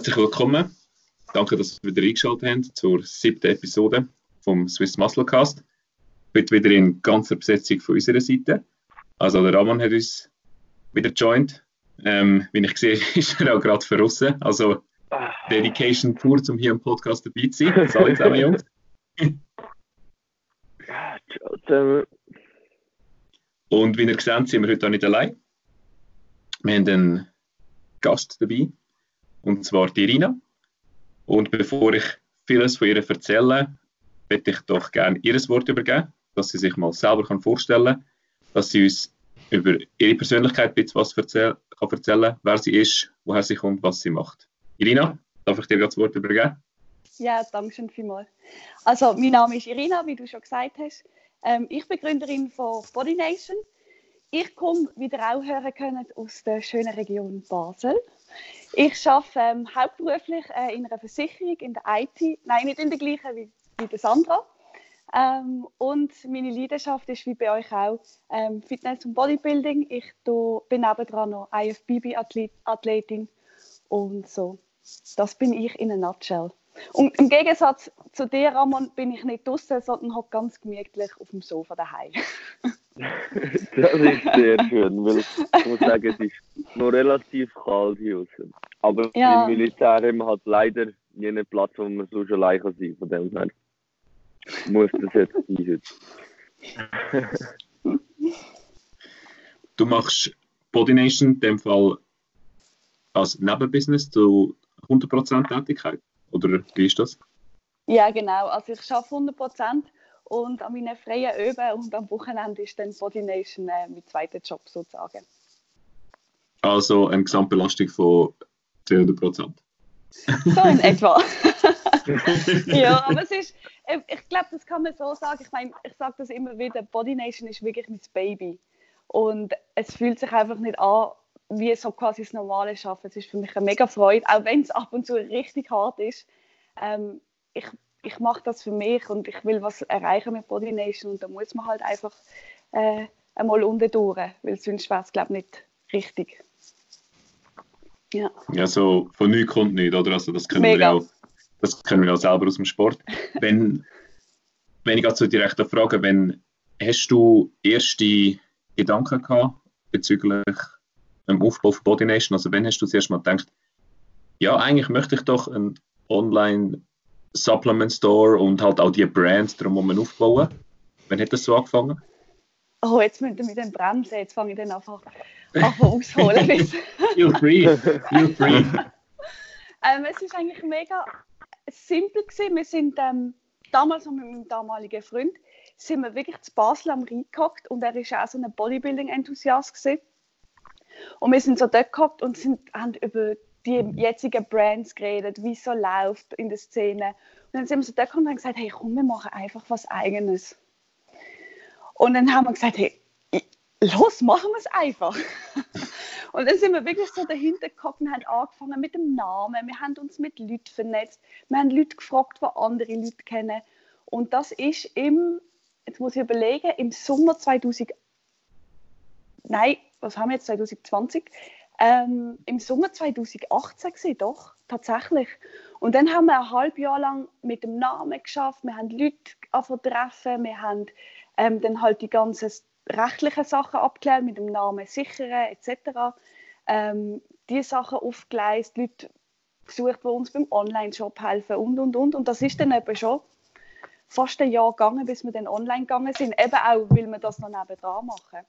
Herzlich willkommen. Danke, dass ihr wieder eingeschaltet habt zur siebten Episode vom Swiss Muscle Cast. Heute wieder in ganzer Besetzung von unserer Seite. Also der Ramon hat uns wieder joined. Ähm, wie ich sehe, ist er auch gerade verrissen. Also Dedication pur, um hier im Podcast dabei zu sein. Salut zusammen, Jungs. Und wie ihr seht, sind wir heute auch nicht allein. Wir haben einen Gast dabei, und zwar die Irina. Und bevor ich vieles von ihr erzähle, möchte ich doch gerne ihr Wort übergeben, dass sie sich mal selber kann vorstellen kann, dass sie uns über ihre Persönlichkeit bisschen was erzähl kann erzählen wer sie ist, woher sie kommt, was sie macht. Irina, darf ich dir das Wort übergeben? Ja, danke schön vielmals. Also, mein Name ist Irina, wie du schon gesagt hast. Ähm, ich bin Gründerin von Body Nation. Ich komme, wie ihr auch hören könnt, aus der schönen Region Basel. Ich arbeite ähm, hauptberuflich äh, in einer Versicherung, in der IT. Nein, nicht in der gleichen wie, wie Sandra. Ähm, und meine Leidenschaft ist wie bei euch auch ähm, Fitness und Bodybuilding. Ich do, bin nebenan noch IFBB-Athletin und so. Das bin ich in a nutshell. Und im Gegensatz zu dir, Ramon, bin ich nicht draußen, sondern hocke ganz gemütlich auf dem Sofa daheim. das ist sehr schön, weil ich muss sagen, es ist noch relativ kalt hier draußen. Aber ja. im Militär haben wir halt leider jenen Platz, wo man so schon allein sein kann. Von dem her muss das jetzt sein heute. du machst Body Nation in dem Fall als Nebenbusiness zu 100% Tätigkeit? Oder wie ist das? Ja, genau. Also ich arbeite 100% und an meinen freien Öben und am Wochenende ist dann Body Nation äh, mein zweiter Job sozusagen. Also eine Gesamtbelastung von 200%? So in etwa. ja, aber es ist, äh, ich glaube, das kann man so sagen. Ich meine, ich sage das immer wieder, Body Nation ist wirklich mein Baby. Und es fühlt sich einfach nicht an, wie so quasi das normale Arbeiten. Es ist für mich eine mega Freude, auch wenn es ab und zu richtig hart ist. Ähm, ich ich mache das für mich und ich will was erreichen mit Body Nation und da muss man halt einfach äh, einmal unten durch, weil sonst wäre es, glaube ich, nicht richtig. Ja. ja, so von nichts kommt nicht, oder? Also das können, wir auch, das können wir auch selber aus dem Sport. wenn, wenn ich also direkt frage, wenn, hast du erste Gedanken gehabt bezüglich dem Aufbau von Body Nation? Also wenn hast du zuerst mal gedacht, ja, eigentlich möchte ich doch ein Online Supplement Store und halt auch die Brands drumherum aufbauen. Wann hat das so angefangen? Oh, jetzt mit, mit den Bremsen, jetzt fange ich dann einfach, einfach ausholen. Feel free, feel free. ähm, es ist eigentlich mega simpel gewesen. Wir sind ähm, damals noch mit meinem damaligen Freund sind wir wirklich zu Basel am Rhein gehockt und er ist auch so ein Bodybuilding-Enthusiast Und wir sind so dort gehockt und sind, haben über die jetzigen Brands geredet, wie es so läuft in der Szene. Und dann sind wir so gekommen und haben gesagt, hey, komm, wir machen einfach was Eigenes. Und dann haben wir gesagt, hey, los, machen wir es einfach. und dann sind wir wirklich so dahinter gekommen und haben angefangen mit dem Namen. Wir haben uns mit Leuten vernetzt. Wir haben Leute gefragt, die andere Leute kennen. Und das ist im, jetzt muss ich überlegen, im Sommer 2000, nein, was haben wir jetzt, 2020, ähm, im Sommer 2018 gewesen, doch, tatsächlich. Und dann haben wir ein halbes Jahr lang mit dem Namen geschafft, wir haben Leute treffen, wir haben ähm, dann halt die ganzen rechtlichen Sachen abgeklärt, mit dem Namen sichern etc. Ähm, die Sachen aufgeleistet, Leute gesucht, die uns beim Online-Shop helfen und und und. Und das ist dann eben schon fast ein Jahr gegangen, bis wir dann online gegangen sind. Eben auch, weil wir das noch nebenan machen.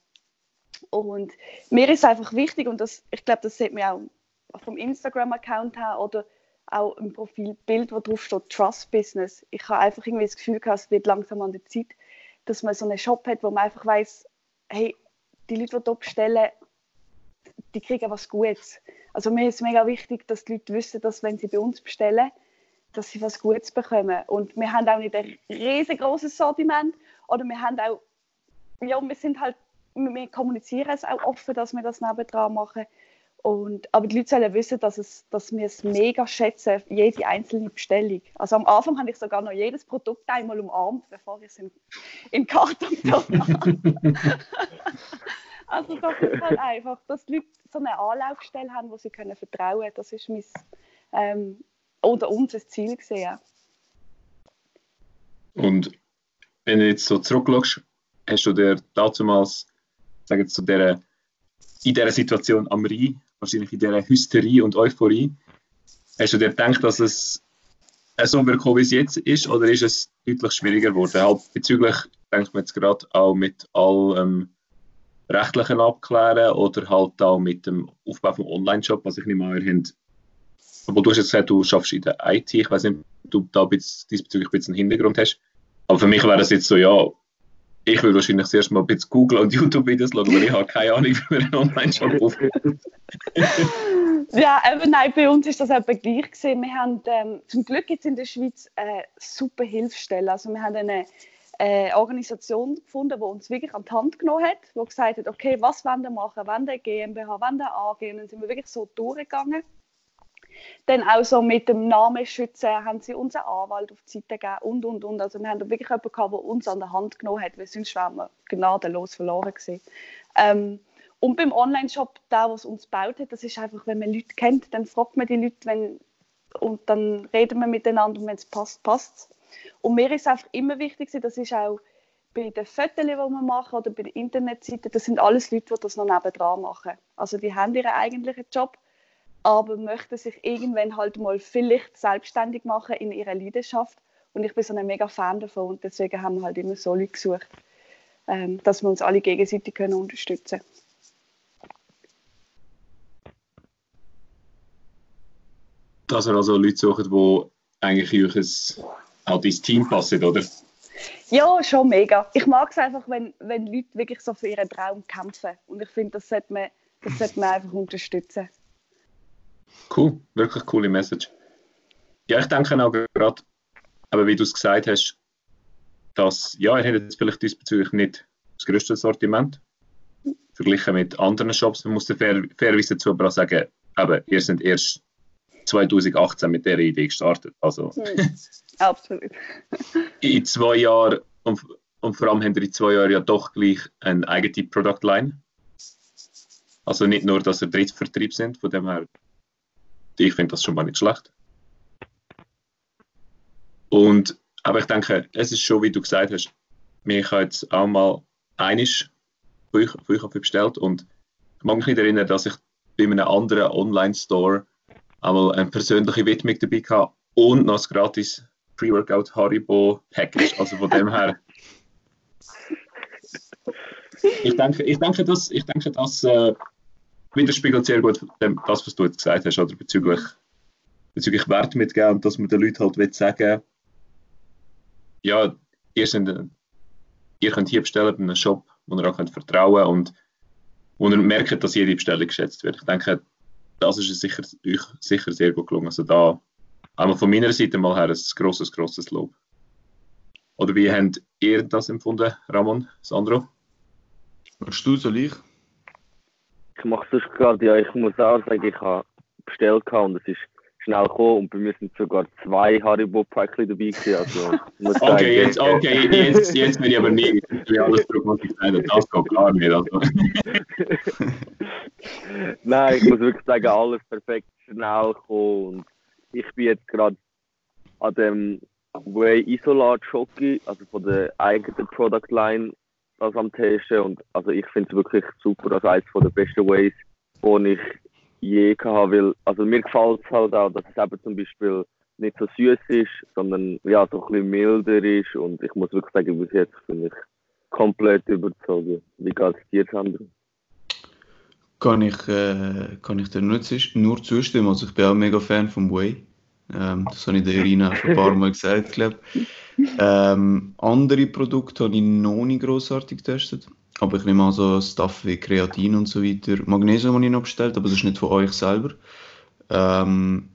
Und mir ist einfach wichtig, und das, ich glaube, das sieht man auch vom Instagram-Account her oder auch im Profilbild, wo drauf steht Trust Business. Ich habe einfach irgendwie das Gefühl gehabt, es wird langsam an der Zeit, dass man so einen Shop hat, wo man einfach weiß, hey, die Leute, die dort bestellen, die kriegen was Gutes. Also mir ist mega wichtig, dass die Leute wissen, dass wenn sie bei uns bestellen, dass sie was Gutes bekommen. Und wir haben auch nicht ein riesengroßes Sortiment oder wir haben auch, ja, wir sind halt wir kommunizieren es auch offen, dass wir das nebendran machen. Und, aber die Leute sollen wissen, dass, es, dass wir es mega schätzen, jede einzelne Bestellung. Also am Anfang habe ich sogar noch jedes Produkt einmal umarmt, bevor ich es in, in Karton habe. also das ist halt einfach, dass die Leute so eine Anlaufstelle haben, wo sie können vertrauen können. Das ist mein ähm, oder unser Ziel gesehen. Und wenn du jetzt so zurückschaust, hast du dir damals, sagen zu dieser, in dieser Situation am Rhein, wahrscheinlich in dieser Hysterie und Euphorie, hast du dir gedacht, dass es so wird wie es jetzt ist, oder ist es deutlich schwieriger geworden? Halt bezüglich, denkt man jetzt gerade auch mit allem rechtlichen Abklären oder halt auch mit dem Aufbau vom Online-Shop, was ich nicht mal habt. Aber du hast jetzt gesagt, du schaffst in der IT. Ich weiß nicht, ob du da diesbezüglich ein bisschen Hintergrund hast. Aber für mich wäre das jetzt so, ja, ich würde wahrscheinlich zuerst mal ein bisschen Google und YouTube-Videos schauen, weil ich habe keine Ahnung, wie man einen Online-Shop aufbaut. ja, aber nein, bei uns ist das eben gleich gewesen. Wir haben ähm, zum Glück jetzt in der Schweiz eine super Hilfsstelle. Also wir haben eine äh, Organisation gefunden, die uns wirklich an die Hand genommen hat, die gesagt hat, okay, was wollen wir machen, wollen wir GmbH, wollen wir AG, und dann sind wir wirklich so durchgegangen. Dann auch so mit dem Namen schützen, haben sie unseren Anwalt auf die Seite gegeben und, und, und. Also wir haben wirklich jemanden gehabt, der uns an der Hand genommen hat, weil sonst wären wir gnadenlos verloren gewesen. Ähm, und beim Online-Shop, der, was uns gebaut hat, das ist einfach, wenn man Leute kennt, dann fragt man die Leute, wenn, und dann reden wir miteinander und wenn es passt, passt es. Und mir ist einfach immer wichtig, das ist auch bei den Fotos, die wir machen oder bei den Internetseiten, das sind alles Leute, die das noch nebendran machen. Also die haben ihren eigentlichen Job, aber möchten sich irgendwann halt mal vielleicht selbstständig machen in ihrer Leidenschaft. Und ich bin so ein mega Fan davon und deswegen haben wir halt immer so Leute gesucht, ähm, dass wir uns alle gegenseitig können unterstützen können. Dass wir also Leute suchen, die eigentlich in auch ins Team passen, oder? Ja, schon mega. Ich mag es einfach, wenn, wenn Leute wirklich so für ihren Traum kämpfen. Und ich finde, das sollte man, das sollte man einfach unterstützen. Cool, wirklich coole Message. Ja, ich denke auch gerade, aber wie du es gesagt hast, dass, ja, ihr habt jetzt vielleicht diesbezüglich nicht das größte Sortiment, verglichen mit anderen Shops. Man muss fair, fairerweise dazu aber auch sagen, aber ihr seid erst 2018 mit dieser Idee gestartet. Also, hm, absolut. in zwei Jahren, und, und vor allem haben wir in zwei Jahren ja doch gleich eine eigene Produktline. Also nicht nur, dass wir Drittvertrieb sind, von dem her, ich finde das schon mal nicht schlecht. Und, aber ich denke, es ist schon, wie du gesagt hast, mir habe jetzt auch mal euch, von euch bestellt und ich mag mich nicht erinnern, dass ich bei einem anderen Online-Store einmal eine persönliche Widmung dabei gehabt und noch das gratis Pre-Workout Haribo Package. Also von dem her. Ich denke, ich denke, das, ich denke, das äh, widerspiegelt sehr gut dem, das, was du jetzt gesagt hast, oder bezüglich, bezüglich Wert mitgeben und dass man den Leuten halt will sagen, ja, ihr, sind, ihr könnt hier bestellen bei einem Shop, wo ihr auch könnt vertrauen und wo ihr merkt, dass jede Bestellung geschätzt wird. Ich denke, das ist sicher, euch sicher sehr gut gelungen. Also da einmal von meiner Seite mal her ein grosses, grosses Lob. Oder wie habt ihr das empfunden, Ramon, Sandro? Machst du, soll ich? Ich mache es gerade, ja, ich muss auch sagen, ich habe bestellt und es ist schnell gekommen und bei mir sind sogar zwei Haribo-Päckchen dabei gewesen. Also, okay, sagen, jetzt, okay jetzt, jetzt bin ich aber nicht wie alles drauf, was ich gesagt Das geht klar nicht. Also. Nein, ich muss wirklich sagen, alles perfekt schnell gekommen und ich bin jetzt gerade an dem Way Isolat Jockey, also von der eigenen Product Line, das am Testen und also ich finde es wirklich super, also eines der besten Ways, die ich je gehabt, weil, also mir gefällt es halt auch, dass es eben zum Beispiel nicht so süß ist, sondern ja, so ein bisschen milder ist und ich muss wirklich sagen, bis jetzt bin ich komplett überzogen. Wie geht es dir, Sandro? Kann ich, äh, kann ich dir nur, nur zustimmen, also ich bin auch mega Fan vom Way. Ähm, das habe ich der Irina schon ein paar Mal gesagt, glaube ähm, Andere Produkte habe ich noch nicht grossartig getestet. Aber ich nehme an, so Stuff wie Kreatin und so weiter. Magnesium habe ich noch bestellt, aber das ist nicht von euch selber. Ähm,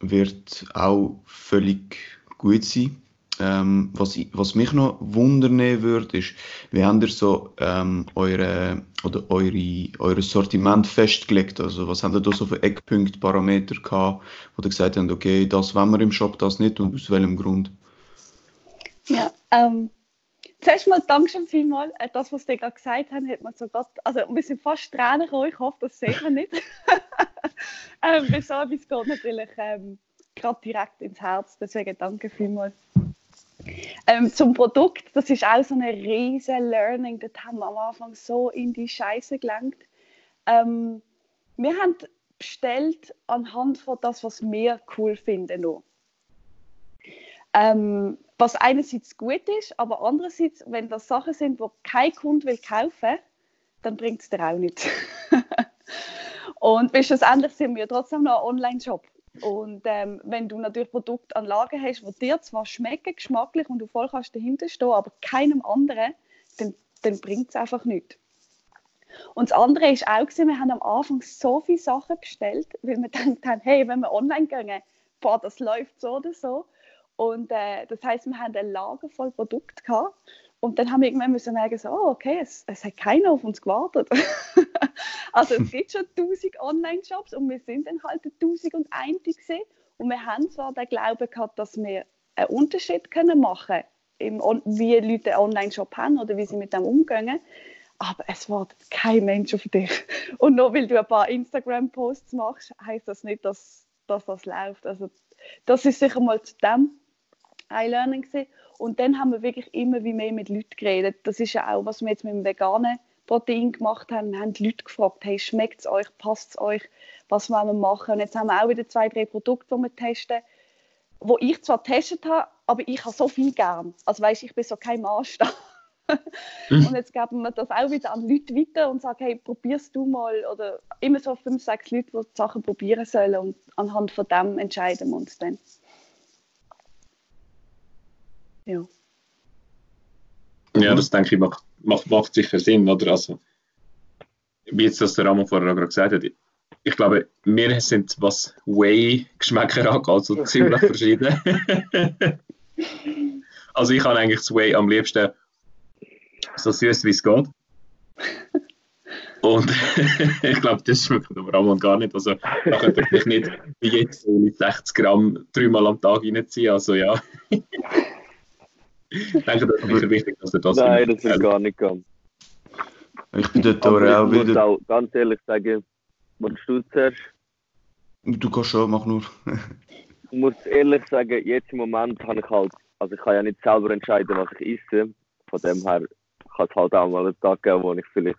wird auch völlig gut sein. Ähm, was, was mich noch wundern würde, ist, wie habt ihr so ähm, eure, oder eure, eure Sortiment festgelegt? Also, was habt ihr da so für Eckpunkte, Parameter gehabt, wo ihr gesagt habt, okay, das wollen wir im Shop, das nicht und aus welchem Grund? Ja, ähm, Zuerst mal Dankeschön vielmals. Äh, das, was Sie gerade gesagt haben, hat man so grad, also wir sind fast Tränen gekommen. Ich hoffe, das sehen wir nicht. ähm, bei so etwas geht natürlich ähm, gerade direkt ins Herz. Deswegen danke vielmals. Ähm, zum Produkt, das ist auch so ein riesen Learning. Das haben wir am Anfang so in die Scheiße gelenkt. Ähm, wir haben bestellt anhand von das, was wir cool finden. Noch. Ähm, was einerseits gut ist, aber andererseits, wenn das Sachen sind, die kein Kunde will kaufen, dann bringt es dir auch nichts. und bis schlussendlich sind wir trotzdem noch ein Online-Shop. Und ähm, wenn du natürlich Produktanlagen hast, die dir zwar schmecken, geschmacklich und du voll kannst dahinter stehen, aber keinem anderen, dann, dann bringt es einfach nichts. Und das andere ist auch, gewesen, wir haben am Anfang so viele Sachen bestellt, weil wir gedacht haben, hey, wenn wir online gehen, boah, das läuft so oder so. Und äh, das heißt, wir haben ein Lager voll Produkt gehabt. Und dann haben wir irgendwann müssen merken, so, oh, okay, es, es hat keiner auf uns gewartet. also es gibt schon tausend Online-Shops und wir sind dann halt tausend und ein gesehen. Und wir haben zwar den Glauben gehabt, dass wir einen Unterschied können machen können, wie Leute einen Online-Shop haben oder wie sie mit dem umgehen. Aber es wartet kein Mensch auf dich. Und nur weil du ein paar Instagram-Posts machst, heißt das nicht, dass, dass das läuft. Also das ist sicher mal zu dem ein Learning gewesen. Und dann haben wir wirklich immer wie mehr mit Leuten geredet. Das ist ja auch, was wir jetzt mit dem veganen Protein gemacht haben. Wir haben die Leute gefragt, hey, schmeckt es euch, passt es euch, was wollen wir machen? Und jetzt haben wir auch wieder zwei, drei Produkte, die wir testen, wo ich zwar getestet habe, aber ich habe so viel gern. Also weißt, ich bin so kein Maßstab. Mhm. und jetzt geben wir das auch wieder an Leute weiter und sagen, hey, probierst du mal. Oder immer so fünf, sechs Leute, die, die Sachen probieren sollen und anhand von dem entscheiden wir uns dann. Ja. Ja, das denke ich macht, macht, macht sicher Sinn, oder? Also, wie jetzt das der Ramon vorher gerade gesagt hat, ich glaube, wir sind, was Whey-Geschmäcker angeht, also ziemlich verschieden. also ich habe eigentlich das Whey am liebsten so süß wie es geht. Und ich glaube, das schmeckt aber Ramon gar nicht. Also da könnte ich nicht wie jetzt 60 Gramm dreimal am Tag reinziehen. Also ja. Denke, das ist sicher wichtig, dass er das Nein, das ist gar nicht ganz. Ich bin dort aber auch wieder... Ich muss auch ganz ehrlich sagen, was du zuerst? Du kannst schon, mach nur. ich muss ehrlich sagen, jetzt im Moment habe ich halt, also ich kann ja nicht selber entscheiden, was ich esse. Von dem her kann es halt auch mal einen Tag geben, wo ich vielleicht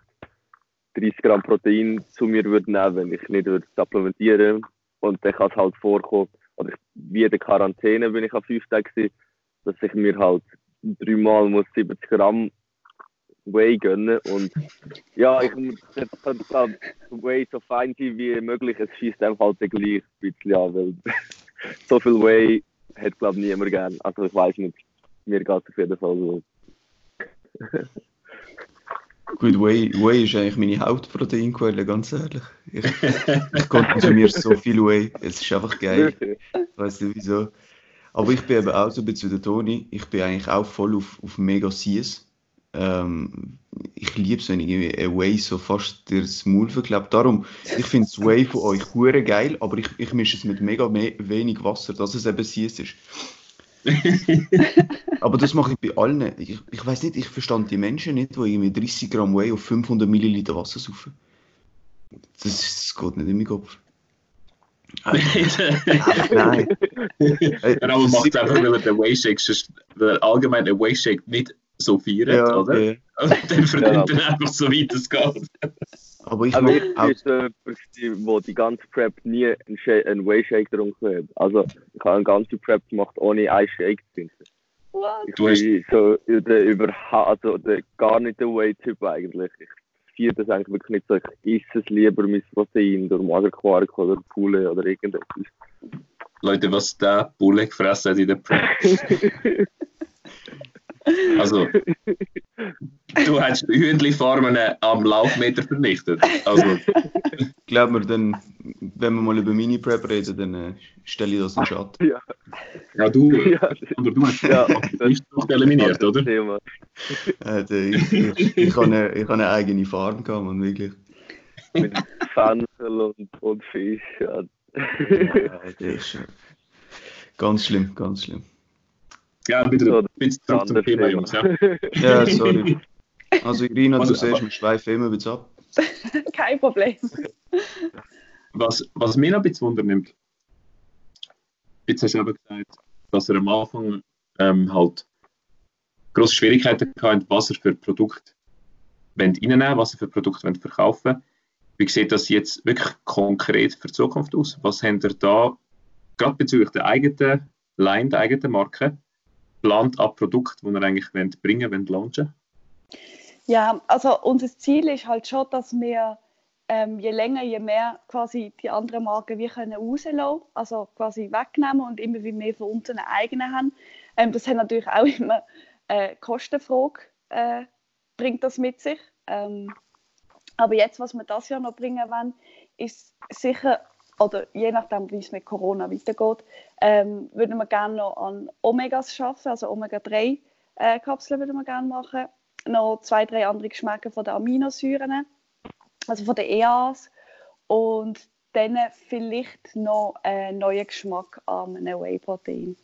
30 Gramm Protein zu mir würde nehmen, wenn ich nicht würde supplementieren Und dann kann es halt vorkommen, oder ich, wie in der Quarantäne bin ich an fünf Tagen, dass ich mir halt dreimal muss 70 Gramm Whey gönnen und ja, ich muss jetzt halt Whey so fein sein wie möglich. Es schießt einfach halt gleich ein bisschen an, weil so viel Whey hat glaube ich niemand gern. Also ich weiß nicht, mir geht es auf jeden Fall so. Gut, Whey, Whey ist eigentlich meine Hauptproteinquelle, ganz ehrlich. Ich, ich konsumiere so viel Whey, es ist einfach geil. Ich weiß nicht wieso. Aber ich bin eben auch so ein bisschen der Toni. Ich bin eigentlich auch voll auf, auf mega Seas. Ähm, ich liebe es, wenn ich irgendwie Whey so fast das Maul verklebt. Darum, ich finde das Whey von euch hure geil, aber ich, ich mische es mit mega me wenig Wasser, dass es eben Seas ist. aber das mache ich bei allen. Ich, ich weiß nicht, ich verstand die Menschen nicht, die irgendwie 30 Gramm Whey auf 500 Milliliter Wasser saufen. Das, das geht nicht in meinen Kopf. Nein. Aber macht es einfach, weil er den Wayshake, weil allgemein den Wayshake nicht so feiert, ja, oder? Okay. Und dann verdient ja. er einfach so weit es geht. Aber ich Aber ich auch... ist äh, wo die ganze Prep nie einen, einen Wayshake getrunken hat. Also ich habe eine ganze Prep gemacht, ohne einen Shake zu trinken. Ich du bin so der, über, also der, gar nicht der Way-Typ eigentlich. Ich feiere das eigentlich wirklich nicht so. Ich esse es lieber mit Protein durch Magerquark oder Poulet oder irgendetwas. Leute, was der Poulet gefressen hat in der Prep. Also, du hast Hühnli-Farmen am Laufmeter vernichtet. Also. Glaub mir, dann, wenn wir mal über Mini-Prep reden, dann äh, stelle ich das in Schatten. Ja. ja, du, ja, oder du hast ja, nicht eliminiert, oder? Äh, ich, ich, ich, habe eine, ich habe eine eigene Farm gehabt, man, wirklich. Mit Fenchel und, und Fisch. Ja. ja, das ist ganz schlimm, ganz schlimm. Ja, bitte, so, bitte zurück zum Thema, Jungs. Ja, ja sorry. Also Irina, du siehst, wir schweifen immer wieder ab. Kein Problem. Was, was mich noch ein bisschen wundernimmt, jetzt hast du eben gesagt, dass er am Anfang ähm, halt große Schwierigkeiten hatte, was er für Produkte reinnehmen was er für Produkte verkaufen Wie sieht das jetzt wirklich konkret für die Zukunft aus? Was habt ihr da, gerade bezüglich der eigenen Line, der eigenen Marke, plant ab Produkt, die ihr eigentlich wollt bringen wollt, launchen? Ja, also unser Ziel ist halt schon, dass wir ähm, je länger, je mehr quasi die anderen Marken wir können rauslassen, also quasi wegnehmen und immer wie mehr von unseren eigenen haben. Ähm, das hat natürlich auch immer äh, Kostenfrage, äh, bringt das mit sich. Ähm, aber jetzt, was wir das Jahr noch bringen wollen, ist sicher, oder je nachdem, wie es mit Corona weitergeht, ähm, würden wir gerne noch an Omegas arbeiten, also Omega-3-Kapseln äh, würden wir gerne machen. Noch zwei, drei andere Geschmäcker von den Aminosäuren also von den EAs und dann vielleicht noch einen neuen Geschmack an einem Whey-Protein.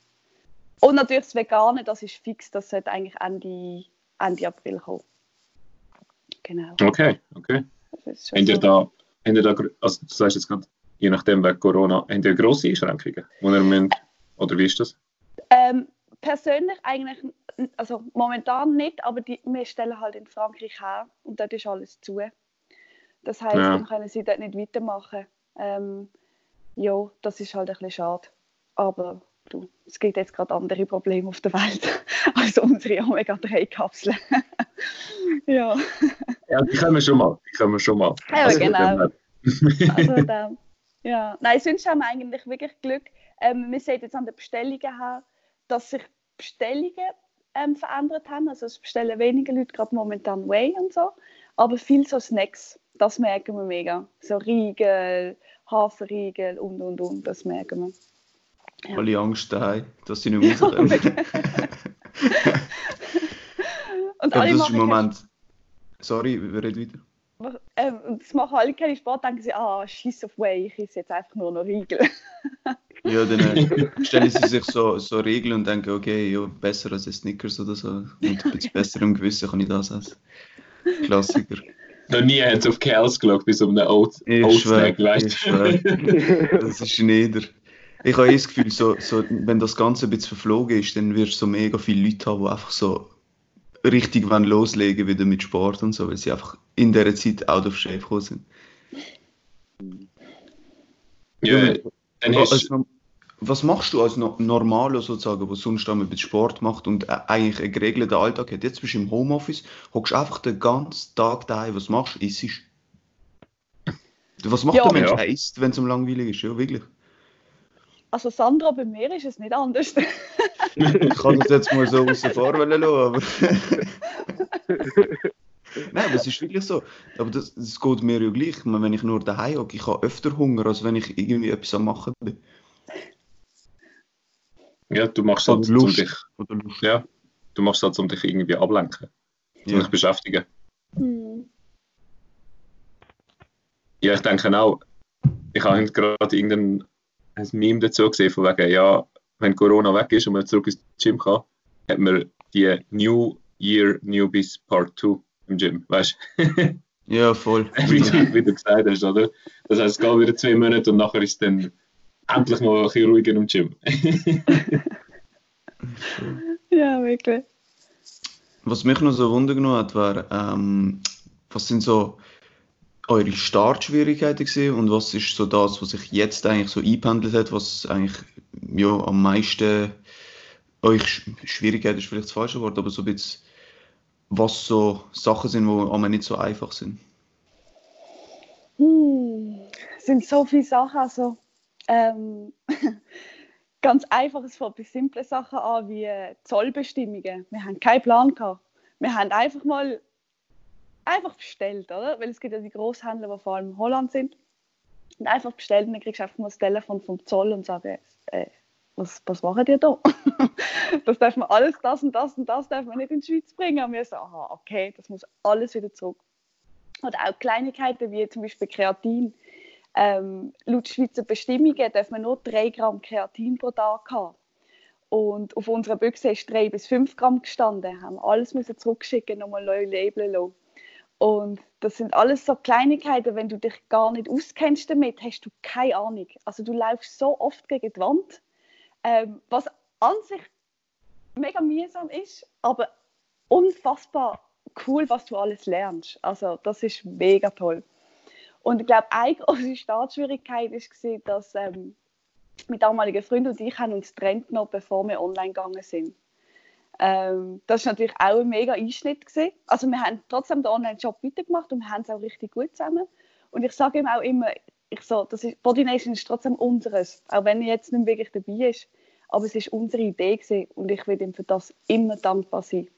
Und natürlich das Vegane, das ist fix, das sollte eigentlich Ende, Ende April kommen. Genau. Okay, okay. Habt ihr, so. da, habt ihr da, also du sagst jetzt gerade, je nachdem wegen Corona, habt ihr grosse Einschränkungen? Wo ihr müsst, oder wie ist das? Ähm, persönlich eigentlich, also momentan nicht, aber die, wir stellen halt in Frankreich her und dort ist alles zu. Das heißt, ja. dann können sie dort nicht weitermachen. Ähm, ja, das ist halt ein bisschen schade. Aber du, es gibt jetzt gerade andere Probleme auf der Welt als unsere Omega-3-Kapseln. ja. Ja, die können wir schon mal. Die können wir schon mal. Ja, also, genau. also, dann, ja. Nein, sonst haben wir eigentlich wirklich Glück. Ähm, wir sehen jetzt an den Bestellungen her, dass sich Bestellungen ähm, verändert haben. Also es bestellen weniger Leute gerade momentan Way und so, aber viel so Snacks das merken wir mega. So Riegel, Haferriegel und und und, das merken wir. Ja. Alle Angst daheim, dass sie nicht rauskommen. und alle das ist im Moment. Sorry, wir reden weiter. Ähm, das machen alle keine Sport, denken sie, ah, scheiß auf Way, ich esse jetzt einfach nur noch Riegel. ja, dann äh, stellen sie sich so, so Regeln und denken, okay, ja, besser als ein Snickers oder so. Und ein bisschen besser im Gewissen kann ich das essen. Klassiker. Noch nie haben sie auf Kerls geschaut, bis um einen Old, Old-Snack, weißt du? Das ist nieder. Ich habe eh das Gefühl, so, so, wenn das Ganze ein bisschen verflogen ist, dann wirst du so mega viele Leute haben, die einfach so richtig wollen loslegen wieder mit Sport und so, weil sie einfach in dieser Zeit out of shape gekommen sind. Ja, dann hast also, was machst du als no Normaler sozusagen, der sonst einmal mit Sport macht und äh, eigentlich einen geregelten Alltag hat? Jetzt bist du im Homeoffice, hockst einfach den ganzen Tag daheim, was machst du? Isst Was macht ja, der Mensch? Ja. Er isst, wenn es ihm langweilig ist, ja, wirklich. Also Sandra, bei mir ist es nicht anders. ich kann das jetzt mal so außen vor lassen, aber... Nein, aber es ist wirklich so. Aber das, das geht mir ja gleich. Wenn ich nur daheim hocke, ich habe öfter Hunger, als wenn ich irgendwie etwas am machen bin. Ja, du machst halt, um dich, ja, du machst halt, um dich irgendwie ablenken, um ja. dich beschäftigen. Hm. Ja, ich denke auch, ich habe gerade irgendein ein Meme dazu gesehen, von wegen, ja, wenn Corona weg ist und man zurück ins Gym kann, hat man die New Year Newbies Part 2 im Gym, weißt du? ja, voll. wie, du, wie du gesagt hast, oder? Das heißt, es geht wieder zwei Monate und nachher ist dann endlich mal ein bisschen ruhiger im Gym. ja, wirklich. Was mich noch so wundern genommen hat, war, ähm, was sind so eure Startschwierigkeiten gewesen und was ist so das, was sich jetzt eigentlich so eingependelt hat, was eigentlich ja, am meisten euch Schwierigkeit ist vielleicht das falsche Wort, aber so ein bisschen, was so Sachen sind, die aber nicht so einfach sind? Hm, es sind so viele Sachen, also ähm, ganz einfach, es fängt bei simplen Sachen an, wie Zollbestimmungen. Wir haben keinen Plan gehabt. Wir haben einfach mal einfach bestellt, oder? Weil es gibt ja die Großhändler, die vor allem in Holland sind. Und einfach bestellt und dann kriegst du einfach mal das Telefon vom Zoll und sagst, äh, was, was machen die da? das darf man alles, das und das und das darf man nicht in die Schweiz bringen. Und wir so, aha, okay, das muss alles wieder zurück. Oder auch Kleinigkeiten wie zum Beispiel Kreatin. Ähm, laut Schweizer Bestimmungen darf man nur 3 Gramm Kreatin pro Tag haben. Und auf unserer Büchse ist 3 bis 5 Gramm gestanden. Haben alles müssen zurückschicken, nochmal neu labeln lassen. Und das sind alles so Kleinigkeiten, wenn du dich gar nicht auskennst damit, hast du keine Ahnung. Also du läufst so oft gegen die Wand, ähm, was an sich mega mühsam ist, aber unfassbar cool, was du alles lernst. Also das ist mega toll. Und ich glaube, eine große Startschwierigkeit war, dass ähm, mein damaliger Freund und ich haben uns getrennt noch, bevor wir online gegangen sind. Ähm, das war natürlich auch ein mega Einschnitt. Gewesen. Also wir haben trotzdem den Online-Job weitergemacht und wir haben es auch richtig gut zusammen. Und ich sage ihm auch immer, ich so, das ist, Body Nation ist trotzdem unseres, auch wenn er jetzt nicht wirklich dabei ist. Aber es ist unsere Idee gewesen und ich will ihm für das immer dankbar sein.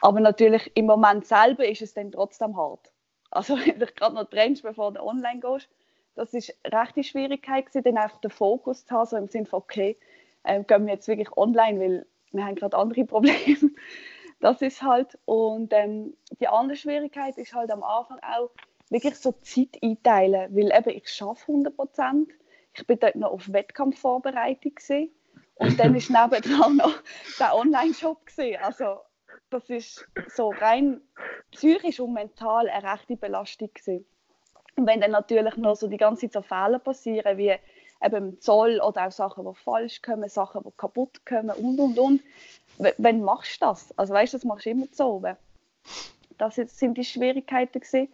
Aber natürlich im Moment selber ist es dann trotzdem hart. Also wenn du gerade noch trennst, bevor du online gehst, das ist eine rechte Schwierigkeit gewesen, dann einfach den Fokus zu haben, so im Sinne von, okay, äh, gehen wir jetzt wirklich online, weil wir haben gerade andere Probleme. das ist halt. Und ähm, die andere Schwierigkeit ist halt am Anfang auch wirklich so Zeit einteilen, weil eben ich schaffe 100 Prozent. Ich bin dort noch auf Wettkampfvorbereitung gewesen. und dann ist nebenan noch der Online-Shop gesehen. Also das ist so rein psychisch und mental eine rechte Belastung gewesen. Und wenn dann natürlich noch so die ganze Zeit so Fehler passieren, wie eben Zoll oder auch Sachen, die falsch kommen, Sachen, die kaputt kommen und und und. Wann machst du das? Also weißt du, das machst du immer so oben. Das sind die Schwierigkeiten gewesen.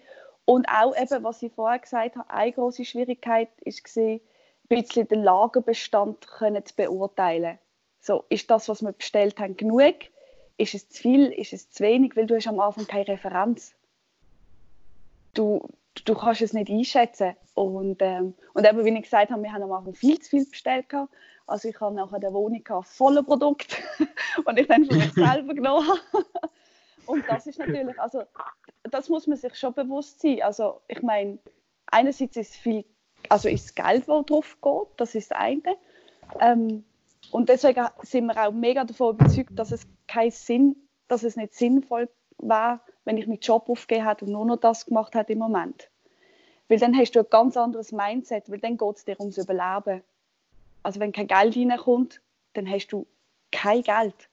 Und auch eben, was ich vorher gesagt habe, eine große Schwierigkeit ist ein bisschen den Lagerbestand können zu beurteilen. So, ist das, was wir bestellt haben, genug? Ist es zu viel? Ist es zu wenig? Weil du hast am Anfang keine Referenz. Du, du kannst es nicht einschätzen. Und, ähm, und eben, wie ich gesagt habe, wir haben am Anfang viel zu viel bestellt. Gehabt. Also ich habe nachher eine Wohnung voller Produkt, und ich dann für mich selber genommen und das ist natürlich, also das muss man sich schon bewusst sein. Also ich meine, einerseits ist viel, also ist Geld, das drauf geht, das ist das eine. Ähm, und deswegen sind wir auch mega davon überzeugt, dass es keinen Sinn, dass es nicht sinnvoll war, wenn ich meinen Job aufgegeben hätte und nur noch das gemacht hätte im Moment. Weil dann hast du ein ganz anderes Mindset, weil dann geht es dir ums Überleben. Also wenn kein Geld reinkommt, dann hast du kein Geld.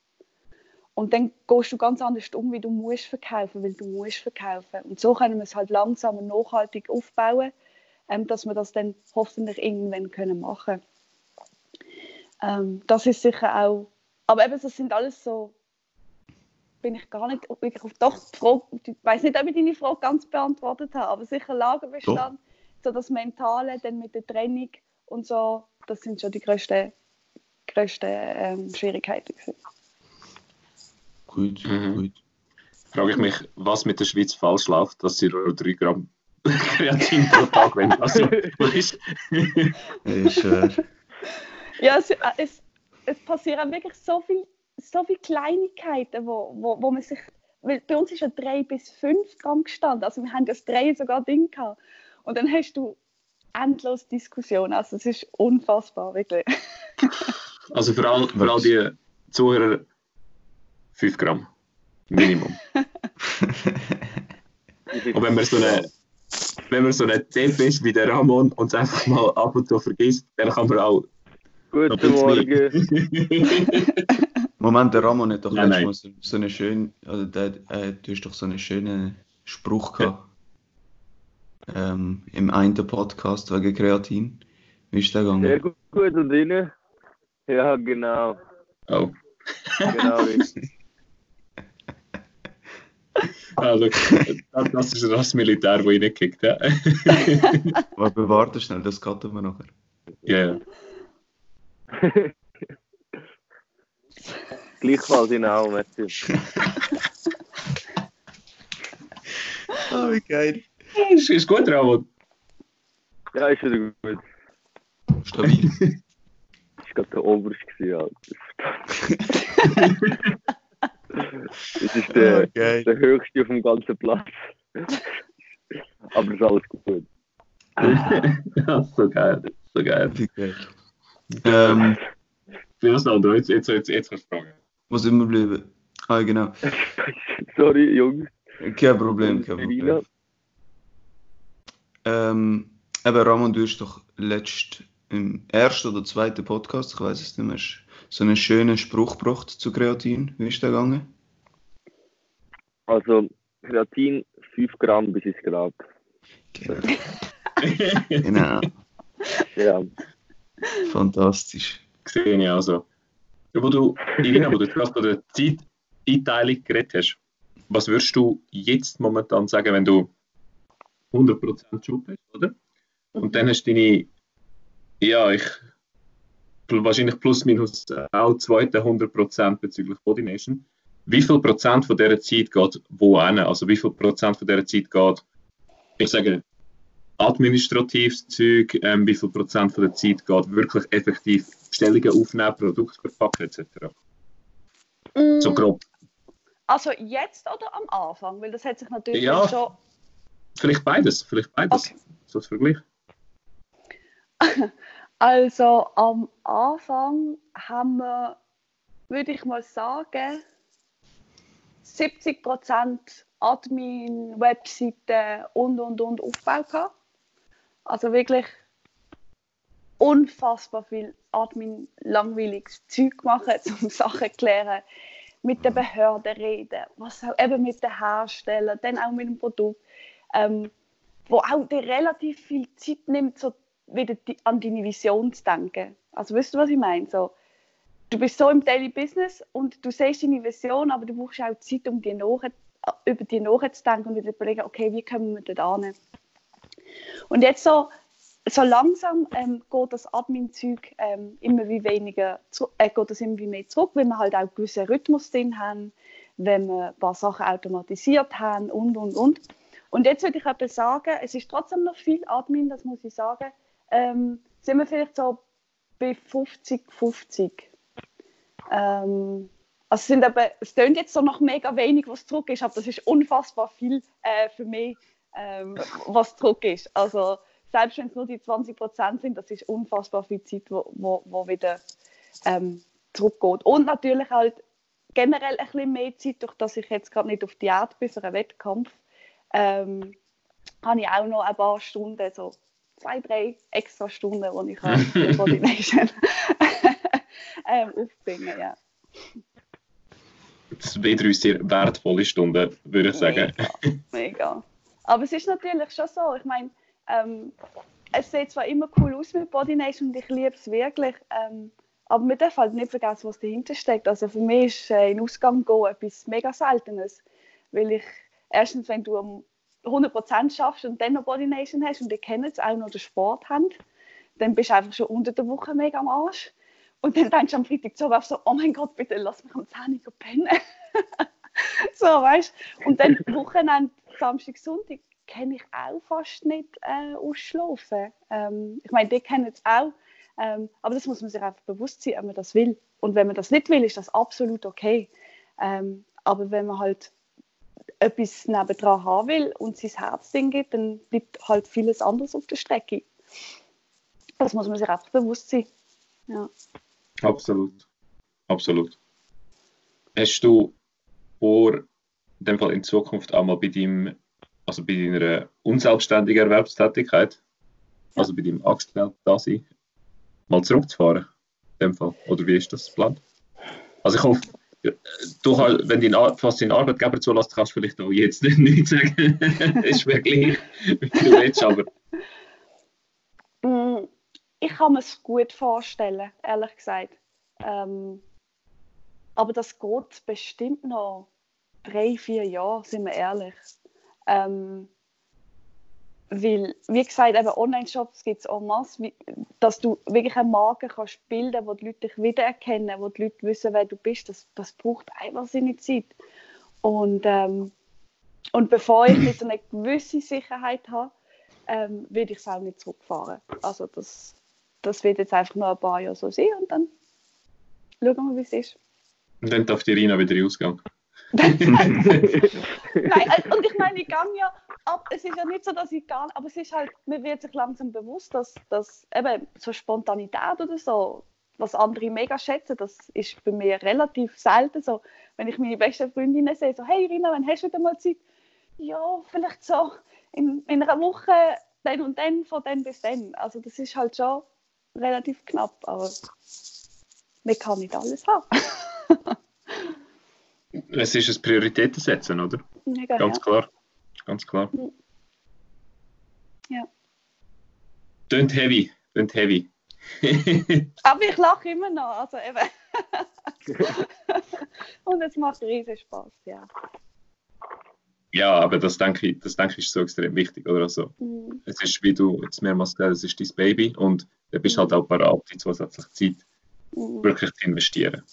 Und dann gehst du ganz anders um, wie du musst verkaufen, weil du musst verkaufen. Und so können wir es halt langsam und nachhaltig aufbauen, ähm, dass wir das dann hoffentlich irgendwann können machen ähm, Das ist sicher auch, aber eben, das sind alles so bin ich gar nicht wirklich auf doch Frage, ich weiß nicht, ob ich deine Frage ganz beantwortet habe, aber sicher Lagerbestand, doch. so das Mentale, dann mit der Trennung und so, das sind schon die größten, größten ähm, Schwierigkeiten. Gut, mhm. gut. Frage ich mich, was mit der Schweiz falsch läuft, dass sie nur 3 Gramm Kreatin pro Tag wenn Also, ist schwer. Ja, es, es, es passieren wirklich so viele so viele Kleinigkeiten, wo, wo, wo man sich, weil bei uns ist ja 3 bis 5 Gramm gestanden, also wir haben das 3 sogar Ding gehabt. Und dann hast du endlos Diskussionen, also es ist unfassbar, wirklich. Also für all, für all die Zuhörer 5 Gramm, Minimum. und wenn man so eine wenn man so ein Depp ist wie der Ramon und es einfach mal ab und zu vergisst, dann kann man auch. Guten Morgen. Moment, der Ramon hat doch nein, letztes Mal so, eine schöne, also der, äh, du hast doch so einen schönen Spruch gehabt. Ja. Ähm, Im einen Podcast wegen Kreatin. Wie ist der gegangen? Sehr gut, gut und Ihnen? Ja, genau. Oh. Genau richtig. also, das ist das Militär, das reingekickt hat. Aber warte schnell, das cutten wir nachher. Ja, yeah. Gleichfalls in auch, merci. oh, wie geil. Ist, ist gut, Ramon? Ja, ist wieder gut. Stabil. Das war gerade der Oberst, ja. Das ist der, okay. der höchste auf dem ganzen Platz. Aber es ist alles gut. ja, so geil. So geil. Wie geil. Ähm, Wie hast du jetzt, jetzt, jetzt, jetzt kannst du fragen. Wo sind wir geblieben? Ah, genau. Sorry, Jungs. Kein Problem, kein Problem. Ähm, eben, Ramon, du hast doch letzt im ersten oder zweiten Podcast, ich weiß es nicht mehr, so einen schönen Spruch gebracht zu Kreatin. Wie ist der gegangen? Also, Kreatin 5 Gramm bis ins Grab. genau. Ja. Fantastisch. Sehe ich also. Wo du, Irina, wo du gerade bei der Zeiteinteilung geredet hast, was würdest du jetzt momentan sagen, wenn du 100% Job hast, oder? Und dann hast du deine, ja, ich, wahrscheinlich plus minus auch zweite 100% bezüglich Body Nation. Wie viel Prozent von dieser Zeit geht wo hin? Also wie viel Prozent von dieser Zeit geht, ich sage, administratives Zeug, ähm, wie viel Prozent von der Zeit geht wirklich effektiv Bestellungen aufnehmen, Produkte verpacken etc. Mm. So grob. Also jetzt oder am Anfang? Weil das hat sich natürlich ja, schon... Vielleicht beides, vielleicht beides. Okay. So als Vergleich. Also am Anfang haben wir, würde ich mal sagen, 70% Admin, Webseiten und und und Aufbau gehabt. Also wirklich unfassbar viel Admin langweiliges Zeug machen, um Sachen zu klären, mit den Behörden reden, was auch eben mit den Herstellern, dann auch mit dem Produkt, ähm, wo auch dir relativ viel Zeit nimmt, so wieder an deine Vision zu denken. Also weißt du, was ich meine? So, du bist so im Daily Business und du siehst deine Vision, aber du brauchst auch Zeit, um die nach, über die nachzudenken und wieder zu überlegen, okay, wie kommen wir da hin? Und jetzt so, so langsam ähm, geht das Admin-Zeug ähm, immer wie weniger, äh, geht das immer wie mehr zurück, wenn wir halt auch gewissen Rhythmus drin haben, wenn wir ein paar Sachen automatisiert haben und, und, und. Und jetzt würde ich aber sagen, es ist trotzdem noch viel Admin, das muss ich sagen. Ähm, sind wir vielleicht so bei 50, 50. Ähm, also sind aber, es klingt jetzt so noch mega wenig, was zurück ist, aber das ist unfassbar viel äh, für mich, ähm, was zurück ist. Also selbst wenn es nur die 20 Prozent sind, das ist unfassbar viel Zeit, wo, wo, wo wieder ähm, zurückgeht. Und natürlich halt generell ein bisschen mehr Zeit, durch dass ich jetzt gerade nicht auf die Erde bin für einen Wettkampf, ähm, habe ich auch noch ein paar Stunden, so zwei, drei extra Stunden, die ich für Coordination ähm, aufbringen ja. Sind wieder sehr wertvolle Stunden, würde ich sagen. Mega, mega. Aber es ist natürlich schon so, ich meine, ähm, es sieht zwar immer cool aus mit Body Nation und ich liebe es wirklich, ähm, aber man darf halt nicht vergessen, was dahinter steckt. Also für mich ist äh, in Ausgang gehen etwas mega Seltenes, weil ich erstens, wenn du am 100% schaffst und dann noch Body Nation hast und die kennen es auch noch den Sport haben, dann bist du einfach schon unter der Woche mega am Arsch. Und dann denkst du am Freitag so, so oh mein Gott, bitte lass mich am 10 Uhr pennen. so, weißt? Und dann Wochenende, Samstag, Sonntag, kenne ich auch fast nicht äh, ausschlafen. Ähm, ich meine, die kennen es auch. Ähm, aber das muss man sich einfach bewusst sein, wenn man das will. Und wenn man das nicht will, ist das absolut okay. Ähm, aber wenn man halt etwas nebendran haben will und sein Herz Ding gibt, dann bleibt halt vieles anderes auf der Strecke. Das muss man sich einfach bewusst sein. Ja. Absolut. Absolut. Hast du vor, in dem Fall in Zukunft auch mal bei deinem, also bei deiner unselbstständigen Erwerbstätigkeit, ja. also bei deinem Angestellten da sein, mal zurückzufahren? In dem Fall. Oder wie ist das geplant? Also ich hoffe, du, halt, wenn dein, fast deinen Arbeitgeber zulässt, kannst du vielleicht auch jetzt nicht sagen. ist wirklich, wie du willst, aber. Mm, ich kann mir es gut vorstellen, ehrlich gesagt. Ähm, aber das geht bestimmt noch drei, vier Jahre, sind wir ehrlich. Ähm, weil, wie gesagt, eben Online-Shops gibt es en masse, dass du wirklich eine Marke kannst bilden wo die Leute dich wiedererkennen, wo die Leute wissen, wer du bist. Das, das braucht einfach seine Zeit. Und, ähm, und bevor ich nicht so eine gewisse Sicherheit habe, ähm, würde ich es auch nicht zurückfahren. Also das, das wird jetzt einfach noch ein paar Jahre so sein und dann schauen wir, wie es ist. Und dann darf die Rina wieder rausgehen. Nein, und ich meine, ich gehe ja ab, es ist ja nicht so, dass ich gar aber es ist halt, mir wird sich langsam bewusst, dass, dass eben so Spontanität oder so, was andere mega schätzen, das ist bei mir relativ selten so. Wenn ich meine besten Freundinnen sehe, so, hey Rina, wann hast du wieder mal Zeit? Ja, vielleicht so in, in einer Woche, dann und dann, von dann bis dann. Also das ist halt schon relativ knapp, aber man kann nicht alles haben. es ist ein Prioritäten setzen, oder? Mega, ganz ja. klar. Ganz klar. Ja. Tönt heavy. Tönt heavy. Aber ich lache immer noch. Also eben. Und es macht riesen Spaß, ja. Ja, aber das denke ich, das denke ich ist so extrem wichtig, oder? Also, mhm. Es ist, wie du jetzt mehrmals gesagt hast, es ist dein Baby und du bist halt auch bereit, die zusätzliche Zeit mhm. wirklich zu investieren.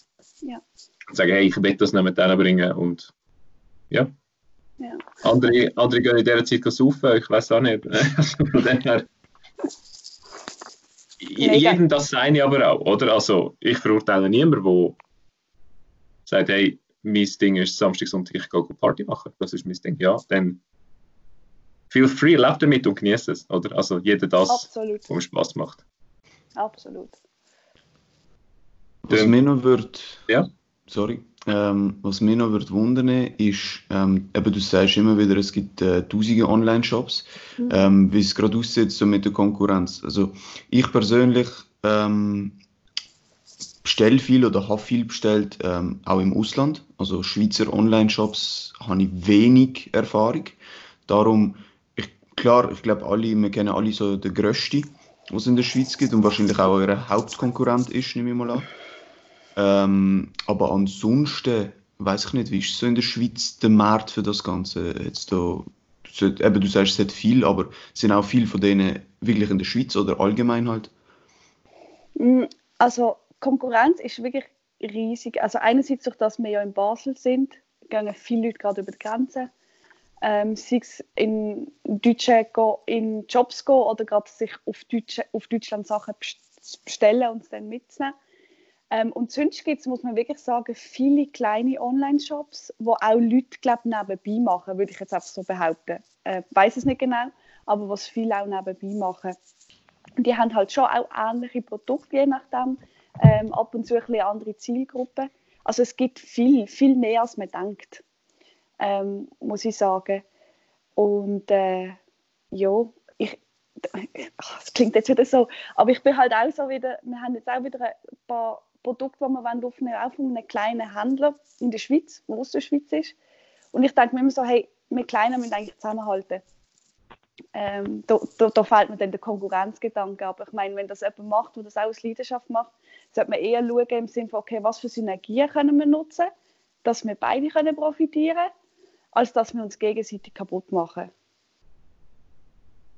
Ja. Und sagen, hey, ich will das nicht mit bringen und ja. Ja. Andere, andere gehen in dieser Zeit saufen, ich weiß auch nicht. Also von dem her. Jedem das seine aber auch, oder? Also, ich verurteile niemanden, der sagt, hey, mein Ding ist Samstag, Sonntag, ich gehe Party machen. Das ist mein Ding. Ja, dann feel free, lebt damit und genießt es, oder? Also, jeder das, Absolut. was Spaß macht. Absolut. Was mir noch wird, ja? sorry, ähm, was mich noch wird wundern ist, ähm, eben du sagst immer wieder, es gibt äh, tausende Online-Shops, mhm. ähm, wie es gerade aussieht so mit der Konkurrenz. Also ich persönlich ähm, bestelle viel oder habe viel bestellt, ähm, auch im Ausland. Also Schweizer Online-Shops habe ich wenig Erfahrung. Darum, ich, klar, ich glaube alle, wir kennen alle so den grössten, was es in der Schweiz gibt und wahrscheinlich auch euer Hauptkonkurrent ist, nehme ich mal an. Ähm, aber ansonsten weiß ich nicht, wie ist so in der Schweiz der Markt für das Ganze? Jetzt da, eben, du sagst, es hat viel, aber sind auch viele von denen wirklich in der Schweiz oder allgemein halt? Mm, also Konkurrenz ist wirklich riesig. Also einerseits durch das wir ja in Basel sind, gehen viele Leute gerade über die Grenze. Ähm, sei es in Deutschland in Jobs gehen oder gerade sich auf, Deutsch, auf Deutschland Sachen bestellen und es dann mitnehmen. Ähm, und sonst gibt es, muss man wirklich sagen, viele kleine Online-Shops, wo auch Leute glaub, nebenbei machen, würde ich jetzt einfach so behaupten. Äh, weiß es nicht genau, aber was viele auch nebenbei machen. Die haben halt schon auch ähnliche Produkte, je nachdem, ähm, ab und zu ein bisschen andere Zielgruppen. Also es gibt viel, viel mehr, als man denkt, ähm, muss ich sagen. Und äh, ja, ich, es klingt jetzt wieder so, aber ich bin halt auch so wieder, wir haben jetzt auch wieder ein paar Produkt, das wir aufnehmen auch von einem kleinen Händler in der Schweiz, wo aus der Schweiz ist. Und ich denke mir immer so, hey, wir Kleinen müssen eigentlich zusammenhalten. Ähm, da, da, da, fehlt mir dann der Konkurrenzgedanke. Aber ich meine, wenn das jemand macht, der das auch aus Leidenschaft macht, sollte man eher schauen im Sinne von, okay, was für Synergien können wir nutzen, dass wir beide können profitieren als dass wir uns gegenseitig kaputt machen.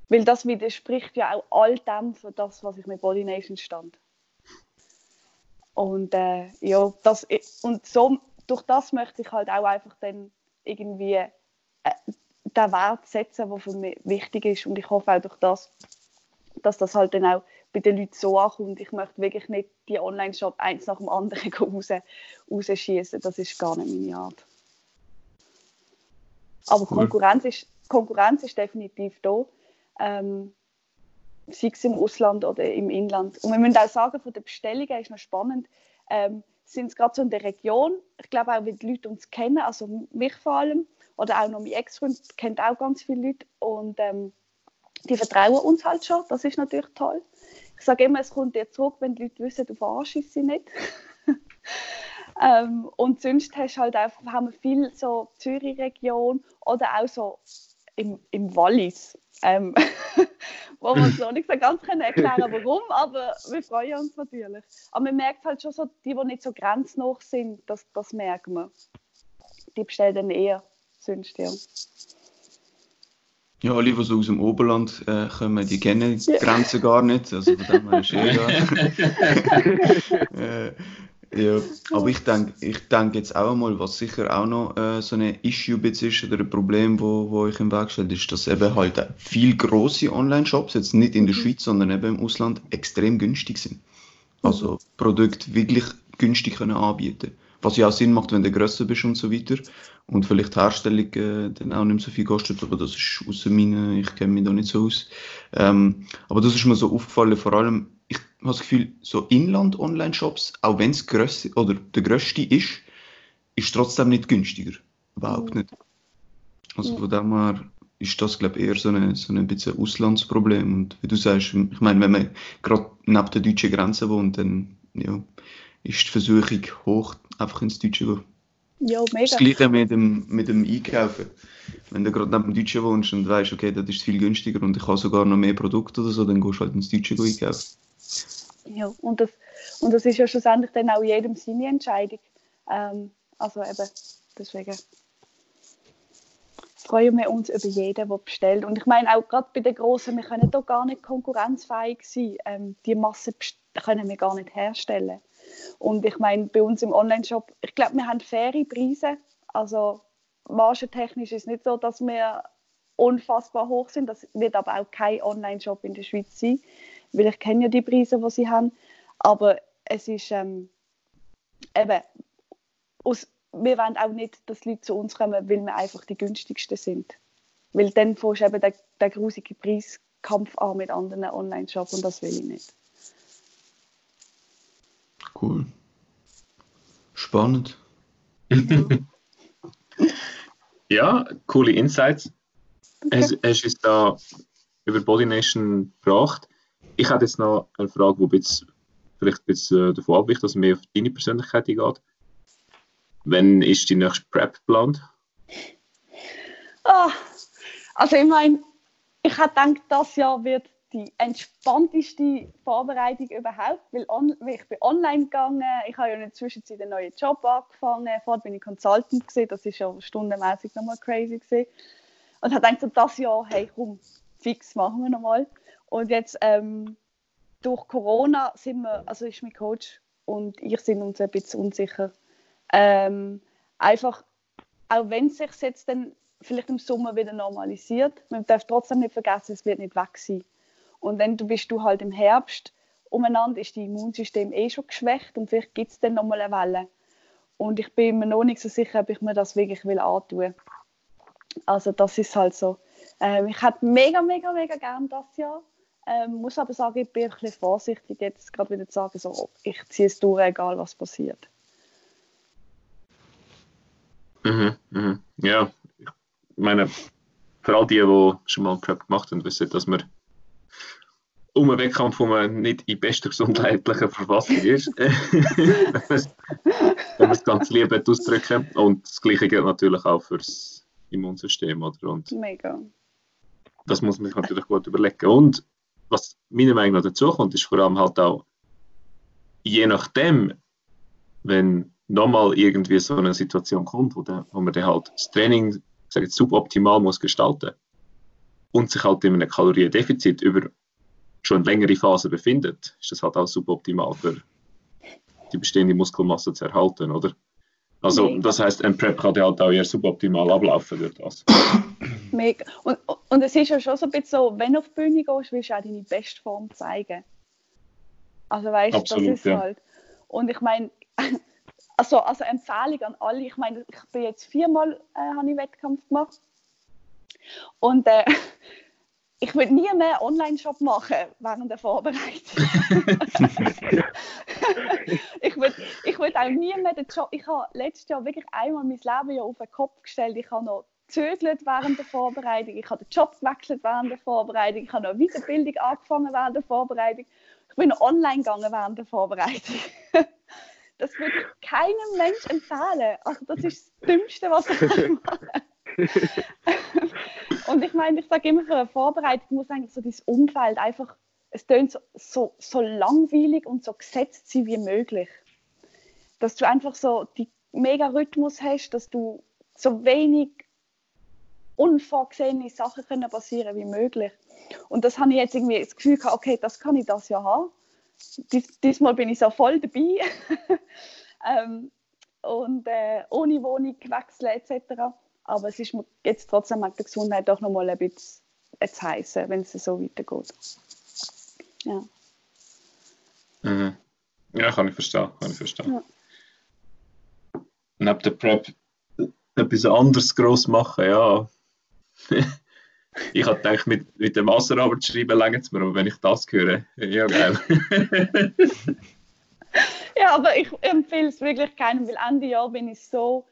Weil das widerspricht ja auch all dem für das, was ich mit Body Nation stand. Und äh, ja, das, und so, durch das möchte ich halt auch einfach dann irgendwie äh, den Wert setzen, der für mich wichtig ist. Und ich hoffe auch durch das, dass das halt dann auch bei den Leuten so ankommt. Ich möchte wirklich nicht die Online-Shop eins nach dem anderen raus, rausschießen. Das ist gar nicht meine Art. Aber cool. Konkurrenz, ist, Konkurrenz ist definitiv da. Ähm, sei es im Ausland oder im Inland. Und wir müssen auch sagen, von den Bestellungen ist noch spannend, ähm, sind es gerade so in der Region, ich glaube auch, weil die Leute uns kennen, also mich vor allem, oder auch noch mein Ex-Freund kennt auch ganz viele Leute und ähm, die vertrauen uns halt schon, das ist natürlich toll. Ich sage immer, es kommt dir zurück, wenn die Leute wissen, du verarschst sie nicht. ähm, und sonst hast halt einfach, haben wir viel so Zürich-Region oder auch so im, im Wallis ähm, wo wir uns noch nicht so ganz erklären können, warum, aber wir freuen uns natürlich. Aber man merkt halt schon so, die, die nicht so grenznah sind, das, das merken wir. Die bestellen dann eher sonst, ja. Ja, alle, die so aus dem Oberland äh, kommen, die kennen die Grenzen gar nicht. Also von dem her ist eh äh, ja, aber ich denke ich denk jetzt auch mal, was sicher auch noch äh, so ein Issue ist oder ein Problem, wo, wo ich im Weg stelle, ist, dass eben halt viel große Online-Shops, jetzt nicht in der mhm. Schweiz, sondern eben im Ausland, extrem günstig sind. Also mhm. Produkte wirklich günstig können anbieten Was ja auch Sinn macht, wenn du grösser bist und so weiter. Und vielleicht die Herstellung äh, dann auch nicht so viel kostet, aber das ist außer meinen, ich kenne mich da nicht so aus. Ähm, aber das ist mir so aufgefallen, vor allem ich habe das Gefühl, so Inland-Online-Shops, auch wenn es oder der grösste ist, ist trotzdem nicht günstiger. Überhaupt nicht. Also von dem her ist das, glaube ich, eher so ein so ein bisschen Auslandsproblem. Und wie du sagst, ich meine, wenn man gerade neben der deutschen Grenze wohnt, dann ja, ist die Versuchung hoch, einfach ins Deutsche zu gehen. Ja, mega. Das Gleiche mit dem, mit dem Einkaufen. Wenn du gerade neben dem Deutschen wohnst und weißt, okay, das ist viel günstiger und ich habe sogar noch mehr Produkte oder so, dann gehst du halt ins Deutsche einkaufen. Ja, und das, und das ist ja schlussendlich dann auch jedem seine Entscheidung. Ähm, also eben, deswegen freuen wir uns über jeden, der bestellt. Und ich meine auch gerade bei den Großen, wir können da gar nicht konkurrenzfähig sein. Ähm, die Masse können wir gar nicht herstellen. Und ich meine, bei uns im Online-Shop, ich glaube, wir haben faire Preise. Also margentechnisch ist es nicht so, dass wir unfassbar hoch sind. Das wird aber auch kein Online-Shop in der Schweiz sein, weil ich kenne ja die Preise, die sie haben. Aber es ist ähm, eben, aus, wir wollen auch nicht, dass Leute zu uns kommen, weil wir einfach die günstigsten sind. Weil dann fährst du eben den, den grusigen Preiskampf an mit anderen Online-Shops und das will ich nicht. Cool. Spannend. ja, coole Insights. Okay. Hast, hast du da über Body Nation gebracht? Ich habe jetzt noch eine Frage, die jetzt vielleicht ein bisschen äh, davon abweicht, dass es mehr auf deine Persönlichkeit geht. Wann ist die nächste Prep geplant? Oh, also ich meine, ich habe gedacht, das Jahr wird die entspannteste Vorbereitung überhaupt, weil, on, weil ich bin online gegangen, ich habe ja in der Zwischenzeit einen neuen Job angefangen, vorher bin ich Consultant gewesen, das ist ja stundenmäßig nochmal crazy gewesen. Und habe gedacht, so das Jahr, hey komm, fix machen wir nochmal. Und jetzt ähm, durch Corona sind wir, also ist mein Coach und ich sind uns ein bisschen unsicher. Ähm, einfach, auch wenn es sich jetzt dann vielleicht im Sommer wieder normalisiert, man darf trotzdem nicht vergessen, es wird nicht weg sein. Und dann bist du halt im Herbst umeinander, ist das Immunsystem eh schon geschwächt und vielleicht gibt es dann nochmal eine Welle. Und ich bin mir noch nicht so sicher, ob ich mir das wirklich will antun. Also das ist halt so. Ähm, ich hätte mega, mega, mega gern das Jahr. Ähm, muss aber sagen, ich bin ein bisschen vorsichtig, jetzt gerade wieder zu sagen, so, ich ziehe es durch, egal was passiert. Mhm, mhm. Ja, ich meine, für all die, die schon mal Prep gemacht haben, wissen, dass man um einen Wettkampf, wo man nicht in bester gesundheitlicher Verfassung ist, wenn man es ganz lieb ausdrücken. Und das Gleiche gilt natürlich auch für das Immunsystem. Oder? Und Mega. Das muss man sich natürlich gut überlegen. Und was meiner Meinung nach dazu kommt, ist vor allem halt auch, je nachdem, wenn nochmal irgendwie so eine Situation kommt, wo, der, wo man dann halt das Training sage ich, suboptimal muss gestalten und sich halt in einem Kaloriendefizit über schon längere Phase befindet, ist das halt auch suboptimal für die bestehende Muskelmasse zu erhalten, oder? Also Mega. das heißt, ein Prep kann halt auch eher suboptimal ablaufen durch das. Mega. Und, und es ist ja schon so ein bisschen so, wenn du auf die Bühne gehst, willst du auch deine Bestform zeigen. Also weißt du, das ist ja. halt. Und ich meine, also, also Empfehlung an alle, ich meine, ich bin jetzt viermal äh, habe ich Wettkampf gemacht. Und äh, ich würde nie mehr Online-Shop machen während der Vorbereitung. ich würde ich würd auch nie mehr den Job. Ich habe letztes Jahr wirklich einmal mein Leben ja auf den Kopf gestellt. Ich habe noch gezögert während der Vorbereitung. Ich habe den Job gewechselt während der Vorbereitung. Ich habe noch Weiterbildung angefangen während der Vorbereitung. Ich bin online gegangen während der Vorbereitung. das würde ich keinem Mensch empfehlen. Also das ist das Dümmste, was ich machen Und ich meine, ich sage immer, für eine Vorbereitung muss eigentlich so dieses Umfeld einfach, es tönt so, so, so langweilig und so gesetzt sein wie möglich. Dass du einfach so die mega Rhythmus hast, dass du so wenig unvorgesehene Sachen können passieren wie möglich. Und das habe ich jetzt irgendwie das Gefühl gehabt, okay, das kann ich das ja haben. Dies, diesmal bin ich so voll dabei. ähm, und äh, ohne Wohnung wechseln etc. Aber es ist jetzt trotzdem mit der Gesundheit doch noch mal ein bisschen zu heißen, wenn es so weitergeht. Ja. Mhm. Ja, kann ich verstehen. Kann ich verstehen. Ja. Neben der Prep etwas anderes gross machen, ja. ich habe gedacht, mit, mit der Masterarbeit schreiben länger es mir, aber wenn ich das höre, ja geil. ja, aber ich empfehle es wirklich keinem, weil Ende Jahr bin ich so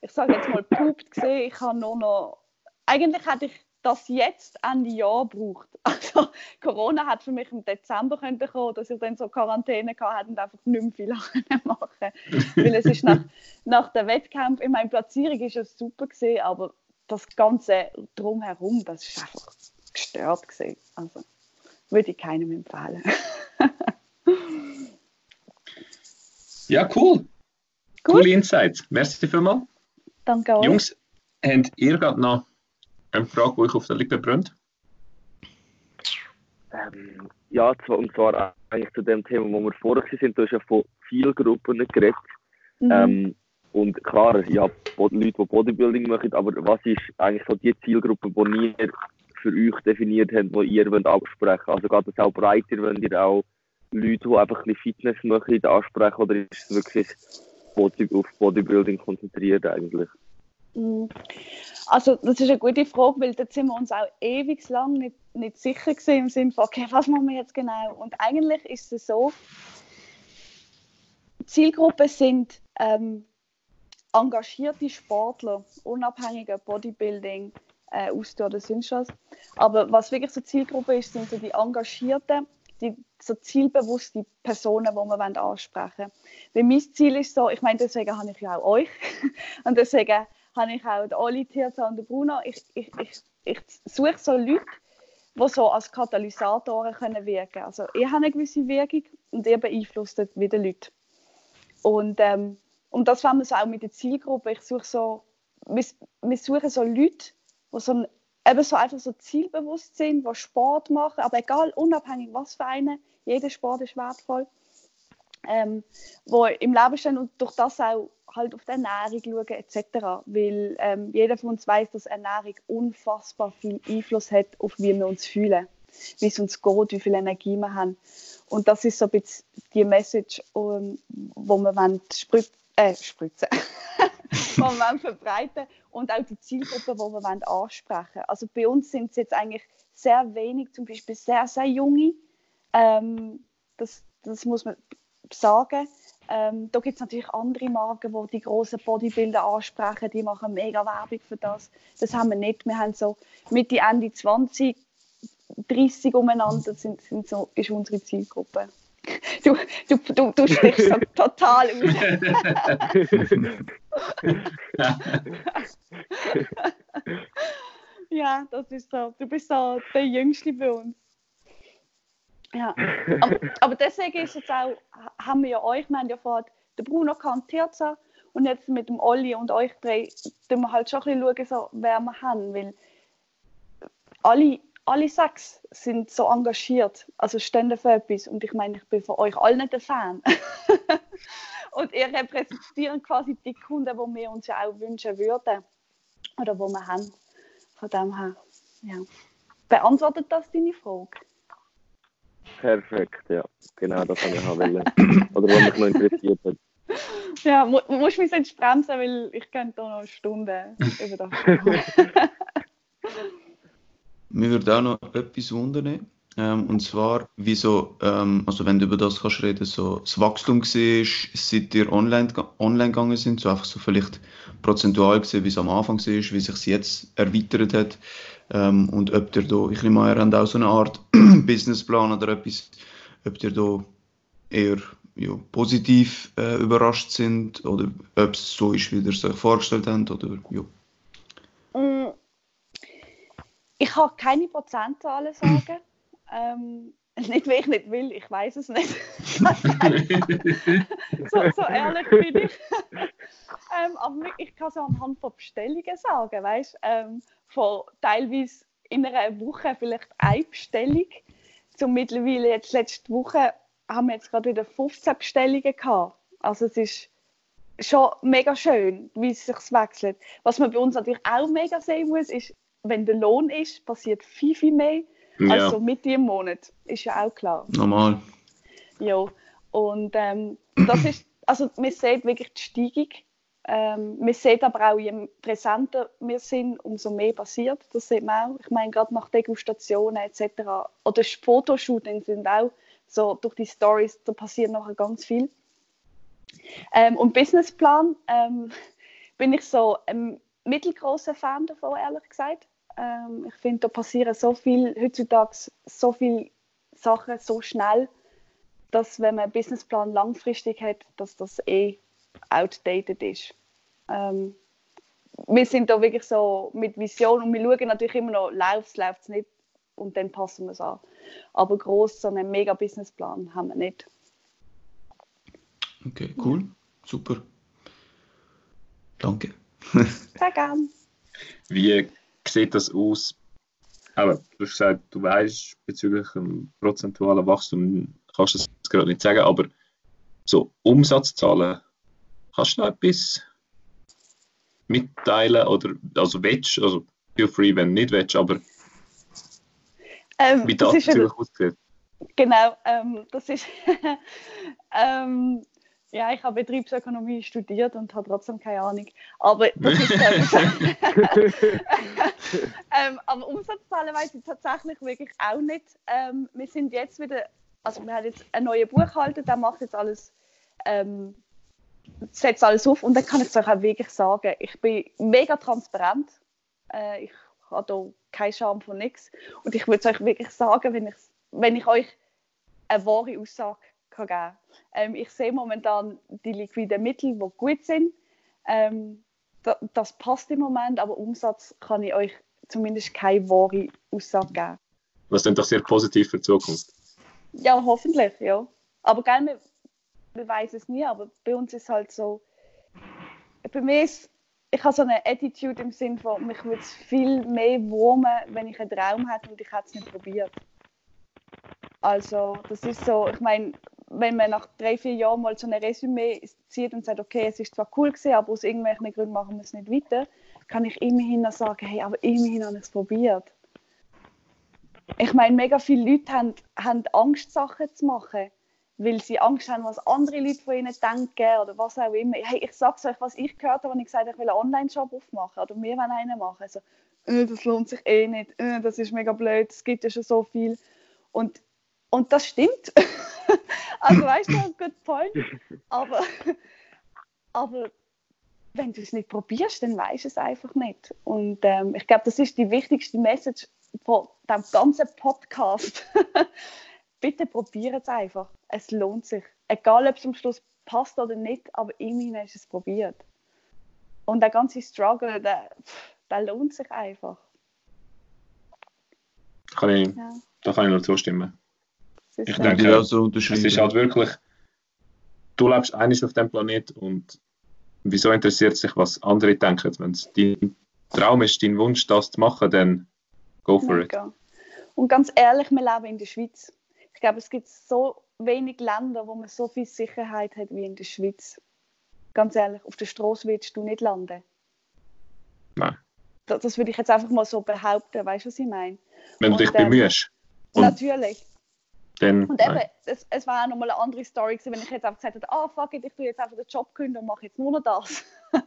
ich sage jetzt mal, pupt gesehen. Ich habe nur noch, eigentlich hätte ich das jetzt Ende Jahr braucht. Also Corona hat für mich im Dezember kommen, dass ich dann so Quarantäne hatte und einfach nicht mehr viel machen Weil es ist nach, nach dem Wettkampf, in meiner Platzierung ist es super gesehen, aber das Ganze drumherum, das ist einfach gestört gesehen. Also würde ich keinem empfehlen. ja, cool. Gut. Coole Insights. Merci vielmals. Danke euch. Jungs, habt ihr gerade noch eine Frage, die euch auf der Lippe brennt? Ähm, ja, und zwar eigentlich zu dem Thema, wo wir vorher sind. Du hast ja von Zielgruppen geredet. Mhm. Ähm, und klar, ja, Leute, die Bodybuilding machen, aber was ist eigentlich so die Zielgruppe, die ihr für euch definiert habt, die ihr wollt absprechen wollt? Also geht das auch breiter, wenn ihr auch Leute, die einfach ein bisschen Fitness machen, ansprechen oder ist es wirklich Auf Bodybuilding konzentriert eigentlich? Mhm. Also das ist eine gute Frage, weil da sind wir uns auch ewig lang nicht, nicht sicher gewesen im Sinne von, okay, was machen wir jetzt genau? Und eigentlich ist es so, Zielgruppen sind ähm, engagierte Sportler, unabhängiger Bodybuilding, äh, Ausdauer oder sonst was. Aber was wirklich so Zielgruppe ist, sind so die Engagierten, die so zielbewusste Personen, die wir ansprechen wollen. Weil mein Ziel ist so, ich meine, deswegen habe ich ja auch euch und deswegen habe ich auch Oli, Tirza und Bruno. Ich, ich, ich, ich suche so Leute, die so als Katalysatoren können wirken Also ich habe eine gewisse Wirkung und ihr beeinflusst wieder Leute. Und, ähm, und das wollen wir so auch mit der Zielgruppe. Ich suche so, wir, wir suchen so Leute, die so eben so einfach so zielbewusst sind, die Sport machen, aber egal, unabhängig was für einen, jeder Sport ist wertvoll, ähm, wo im Leben stehen und durch das auch halt auf die Ernährung schauen etc. Weil ähm, jeder von uns weiß, dass Ernährung unfassbar viel Einfluss hat auf wie wir uns fühlen, wie es uns geht, wie viel Energie wir haben. Und das ist so ein bisschen die Message, um, wo wir wollen sprüt äh, spritzen die wir verbreiten und auch die Zielgruppe, die wir wollen ansprechen Also bei uns sind es jetzt eigentlich sehr wenig, zum Beispiel sehr, sehr junge. Ähm, das, das muss man sagen. Ähm, da gibt es natürlich andere Marken, die die großen Bodybuilder ansprechen, die machen mega Werbung für das. Das haben wir nicht. Wir haben so Mitte, Ende 20, 30 umeinander sind, sind so, ist unsere Zielgruppe. Du, du, du, du sprichst total aus. ja, das ist so. Du bist so der Jüngste bei uns. Ja, aber, aber, deswegen ist jetzt auch, haben wir ja euch, wir haben ja vorher den Bruno und Tirza und jetzt mit dem Olli und euch drei, tun wir halt schon ein bisschen schauen, so, wer wir haben, weil alle, alle sechs sind so engagiert, also stehen für etwas und ich meine, ich bin von euch allen der Fan. und ihr repräsentiert quasi die Kunden, die wir uns ja auch wünschen würden oder die wir haben. Von dem her, ja. Beantwortet das deine Frage? Perfekt, ja. Genau, das habe ich auch wollen. Oder was mich noch interessiert hat. Ja, mu musst mich jetzt bremsen, weil ich könnte da noch eine Stunde über das Mir würde auch noch etwas wundern. Ähm, und zwar, wieso, ähm, also wenn du über das kannst reden, so das Wachstum war, seit ihr online, online gegangen sind, so einfach so vielleicht prozentual gesehen, wie es am Anfang war, wie sich es jetzt erweitert hat. Ähm, und ob ihr da, ich nehme an, ihr habt auch so eine Art Businessplan oder etwas, ob ihr da eher ja, positiv äh, überrascht sind oder ob es so ist, wie ihr es euch vorgestellt habt oder ja. Ich kann keine Prozentzahlen sagen. ähm, nicht, weil ich nicht will, ich weiß es nicht. so, so, ehrlich bin ich. ähm, aber ich kann es anhand von Bestellungen sagen, weißt ähm, von teilweise in einer Woche vielleicht eine Bestellung. Zum mittlerweile jetzt letzte Woche haben wir jetzt gerade wieder 15 Bestellungen gehabt. Also es ist schon mega schön, wie es sich wechselt. Was man bei uns natürlich auch mega sehen muss, ist, wenn der Lohn ist, passiert viel, viel mehr ja. als so Mitte im Monat. Ist ja auch klar. Normal. Ja, und ähm, das ist, also man sieht wirklich die Steigung ähm, man sieht aber auch, je präsenter wir sind, umso mehr passiert. Das sieht man auch. Ich meine, gerade nach Degustationen etc. Oder Fotoshootings sind auch so durch die Stories, da passiert noch ganz viel. Ähm, und Businessplan ähm, bin ich so ein mittelgroßer Fan davon, ehrlich gesagt. Ähm, ich finde, da passieren so viel, heutzutage so viele Sachen so schnell, dass wenn man einen Businessplan langfristig hat, dass das eh outdated ist. Ähm, wir sind da wirklich so mit Vision und wir schauen natürlich immer noch, läuft es, läuft es nicht und dann passen wir es an. Aber groß so einen mega Businessplan haben wir nicht. Okay, cool, ja. super. Danke. Sehr gern. Wie sieht das aus? Aber du hast gesagt, du weißt bezüglich dem prozentualen Wachstum, kannst du es gerade nicht sagen, aber so Umsatzzahlen, kannst du da etwas mitteilen oder also willst, also feel free, wenn du nicht willst, aber ähm, wie das natürlich aussieht. Genau, ähm, das ist ähm, ja, ich habe Betriebsökonomie studiert und habe trotzdem keine Ahnung. Aber das ist ähm, aber Umsatzzahlen weiß ich tatsächlich wirklich auch nicht. Ähm, wir sind jetzt wieder, also wir haben jetzt einen neuen Buchhalter, der macht jetzt alles, ähm, setzt alles auf und dann kann ich es euch auch wirklich sagen, ich bin mega transparent. Äh, ich habe da keinen Scham von nichts. Und ich würde es euch wirklich sagen, wenn ich, wenn ich euch eine wahre Aussage kann geben ähm, Ich sehe momentan die liquiden Mittel, die gut sind. Ähm, da, das passt im Moment, aber Umsatz kann ich euch zumindest keine wahre Aussage geben. Was dann doch sehr positiv für die Zukunft. Ja, hoffentlich, ja. Aber gerne, wir, wir weiß es nie, aber bei uns ist halt so, bei mir ist, ich habe so eine Attitude im Sinn von, mich würde es viel mehr wurmen, wenn ich einen Traum hätte und ich hätte es nicht probiert. Also, das ist so, ich meine, wenn man nach drei, vier Jahren mal so ein Resümee zieht und sagt, okay, es ist zwar cool gewesen, aber aus irgendwelchen Gründen machen wir es nicht weiter, kann ich immerhin noch sagen, hey, aber immerhin habe ich es probiert. Ich meine, mega viele Leute haben, haben Angst, Sachen zu machen, weil sie Angst haben, was andere Leute von ihnen denken oder was auch immer. Hey, ich sage euch, was ich gehört habe, wenn ich gesagt habe, ich will einen Online-Shop aufmachen oder wir wollen einen machen. Also, äh, das lohnt sich eh nicht, äh, das ist mega blöd, es gibt ja schon so viel. Und, und das stimmt. also weißt du, good point. Aber, aber wenn du es nicht probierst, dann weißt du es einfach nicht. Und ähm, ich glaube, das ist die wichtigste Message von dem ganzen Podcast. Bitte probiert es einfach. Es lohnt sich. Egal, ob es am Schluss passt oder nicht, aber immerhin hast du es probiert. Und der ganze Struggle, der, der lohnt sich einfach. Kann ich, ja. Da kann ich nur zustimmen ich denke, ja so es ist halt wirklich, du lebst eigentlich auf dem Planet und wieso interessiert sich, was andere denken? Wenn es dein Traum ist, dein Wunsch, das zu machen, dann go for Mega. it. Und ganz ehrlich, wir leben in der Schweiz. Ich glaube, es gibt so wenig Länder, wo man so viel Sicherheit hat wie in der Schweiz. Ganz ehrlich, auf der Straße willst du nicht landen. Nein. Das, das würde ich jetzt einfach mal so behaupten, weißt du, was ich meine? Wenn du dich bemühst. natürlich. Dann, und eben, es, es war auch nochmal eine andere Story gewesen, wenn ich jetzt einfach gesagt hätte, ah oh, fuck it, ich tue jetzt einfach den Job kündigen und mache jetzt nur noch das.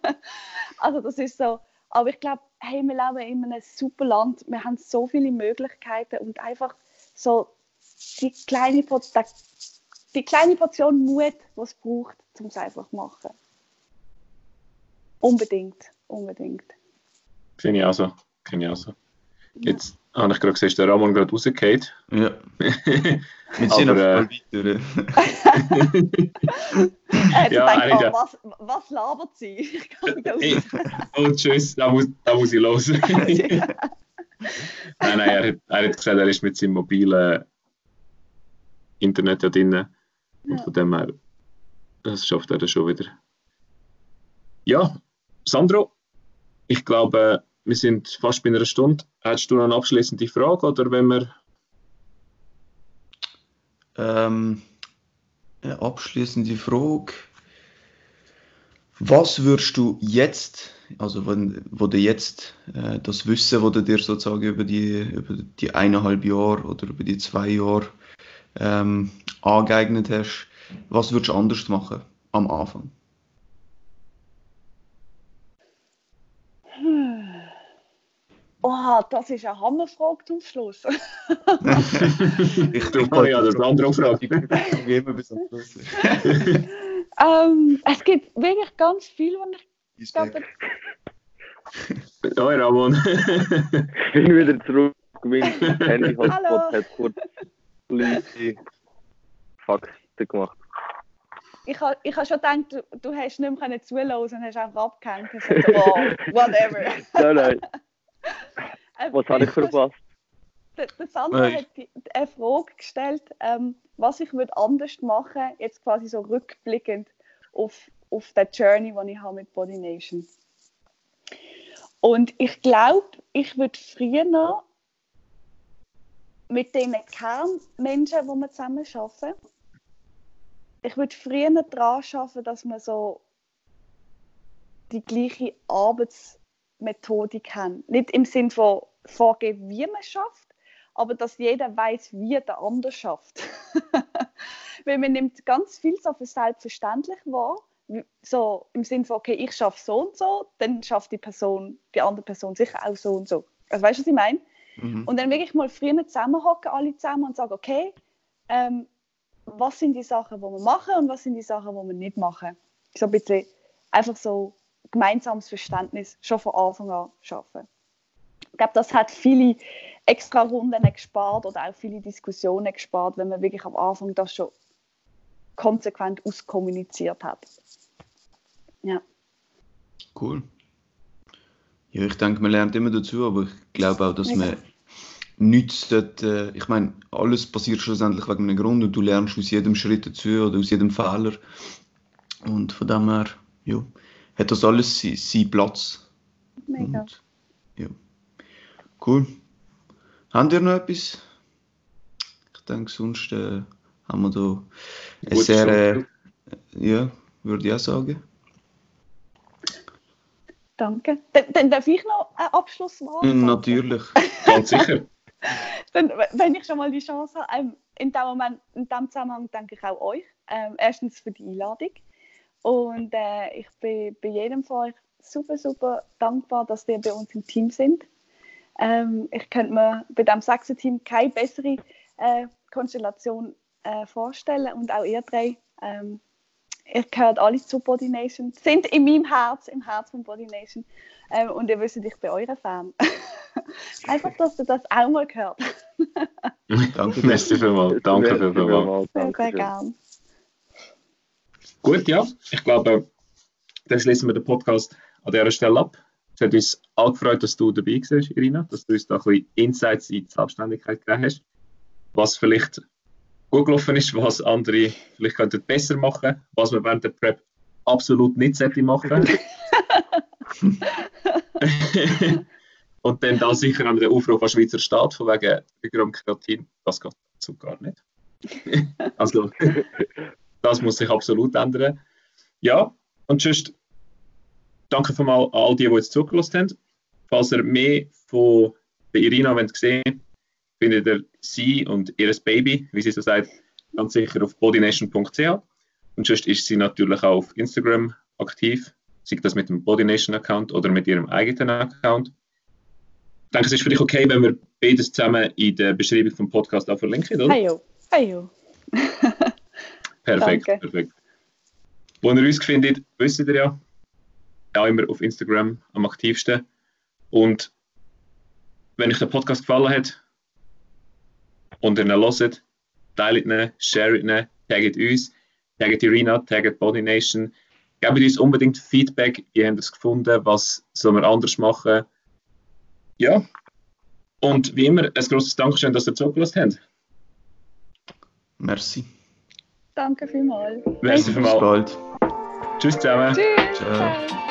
also das ist so, aber ich glaube, hey, wir leben in einem super Land, wir haben so viele Möglichkeiten und einfach so die kleine, die kleine Portion Mut, die es braucht, um es einfach zu machen. Unbedingt, unbedingt. Finde ich auch so. Finde ich auch so. Jetzt ja. habe ich gerade gesehen, der Ramon gerade rausgefallen. Ja. Wir sind aber, auf äh, weiter. äh, ja, denkt, oh, was, was labert sie? Ich kann nicht oh, tschüss, da muss, da muss ich los. nein, nein, er, hat, er hat gesagt, er ist mit seinem mobilen Internet ja drin. Und ja. von dem her, das schafft er dann schon wieder. Ja, Sandro, ich glaube, wir sind fast bei einer Stunde. Hättest du noch eine abschließende Frage oder wenn wir. Ähm, eine abschließende Frage. Was würdest du jetzt, also wenn, wo du jetzt äh, das Wissen, das du dir sozusagen über die, über die eineinhalb Jahre oder über die zwei Jahre ähm, angeeignet hast, was würdest du anders machen am Anfang? Oh, das ist eine Hammerfrage zum Schluss. ich tue ja eine andere Frage. Immer bis zum Schluss. ähm, es gibt wirklich ganz viel, was ich glaube, Hoi Ramon. ich bin wieder zurück. Mein Handy-Hotspot hat kurz kleine Faxen gemacht. Ich habe ich ha schon gedacht, du, du hast nicht mehr zuhören und hast einfach abgehängt. Ich sagte, oh, whatever. nein, nein. Ähm, was habe ich verpasst? Der, der Sandra hat eine Frage gestellt, ähm, was ich würde anders machen, jetzt quasi so rückblickend auf, auf der Journey, die ich habe mit Body Nation. Und ich glaube, ich würde früher noch mit den Kernmenschen, die wir zusammen arbeiten, ich würde früher daran arbeiten, dass wir so die gleiche Arbeitsmethodik haben. Nicht im Sinne von vorgeben, wie man schafft, aber dass jeder weiß, wie der andere schafft. Weil man nimmt ganz viel so für selbstverständlich wahr, so im Sinne von, okay, ich schaffe so und so, dann schafft die Person, die andere Person sicher auch so und so. Also weißt du, was ich meine? Mhm. Und dann wirklich mal früher zusammenhocken, alle zusammen und sagen, okay, ähm, was sind die Sachen, die wir machen und was sind die Sachen, die wir nicht machen. So ein bisschen einfach so gemeinsames Verständnis schon von Anfang an schaffen. Ich glaube, das hat viele extra Runden gespart oder auch viele Diskussionen gespart, wenn man wirklich am Anfang das schon konsequent auskommuniziert hat. Ja. Cool. Ja, ich denke, man lernt immer dazu, aber ich glaube auch, dass man nichts dort, äh, ich meine, alles passiert schlussendlich wegen einem Grund und du lernst aus jedem Schritt dazu oder aus jedem Fehler. Und von dem her, ja, hat das alles seinen sein Platz. Mega. Und, ja. Cool. Habt ihr noch etwas? Ich denke, sonst äh, haben wir da eine sehr, äh, ja, würde ich auch sagen. Danke. Dann, dann darf ich noch ein Abschlusswort Natürlich. Ganz sicher. dann, wenn ich schon mal die Chance habe, ähm, in dem Moment, in dem Zusammenhang danke ich auch euch. Ähm, erstens für die Einladung. Und äh, ich bin bei jedem von euch super, super dankbar, dass ihr bei uns im Team sind. Ähm, ich könnte mir bei dem Sachsen-Team keine bessere äh, Konstellation äh, vorstellen und auch ihr drei. Ähm, ihr gehört alle zu Body Nation, sind in meinem Herz, im Herz von Body Nation. Ähm, und ihr wisst, ich bin euer Fan. Einfach, dass du das auch mal gehört Danke, Merci vielmals. Danke vielmals. Sehr, sehr gern. Gut, ja. Ich glaube, dann schließen wir den Podcast an dieser Stelle ab. Es hat uns auch gefreut, dass du dabei warst, Irina, dass du uns da ein bisschen Insights in die Selbstständigkeit gegeben hast. Was vielleicht gut gelaufen ist, was andere vielleicht könnten besser machen, was man während der Prep absolut nicht sollte machen. Und dann da sicher an der Aufruf an Schweizer Staat von wegen Gramm-Kreatin, das geht dazu gar nicht. also, das muss sich absolut ändern. Ja, und sonst danke für mal an all die, die jetzt zugelassen haben. Falls ihr mehr von der Irina wollt sehen findet ihr sie und ihr Baby, wie sie so sagt, ganz sicher auf bodynation.ch. Und sonst ist sie natürlich auch auf Instagram aktiv, sei das mit dem Bodynation-Account oder mit ihrem eigenen Account. Ich denke, es ist für dich okay, wenn wir beides zusammen in der Beschreibung vom Podcast auch verlinken, oder? Heyo, heyo. perfekt, Danke. perfekt. Wo ihr uns findet, wisst ihr ja. Auch immer auf Instagram am aktivsten. Und wenn euch der Podcast gefallen hat und ihr ihn hört, teilt ihn, sharet ihn, taggt uns, taggt Irina, taggt Body Nation. Gebt uns unbedingt Feedback, ihr habt es gefunden, was sollen wir anders machen ja. Und wie immer, ein großes Dankeschön, dass ihr zugelassen habt. Merci. Danke vielmals. Merci vielmals. Bis bald. Tschüss zusammen. Tschüss. Ciao.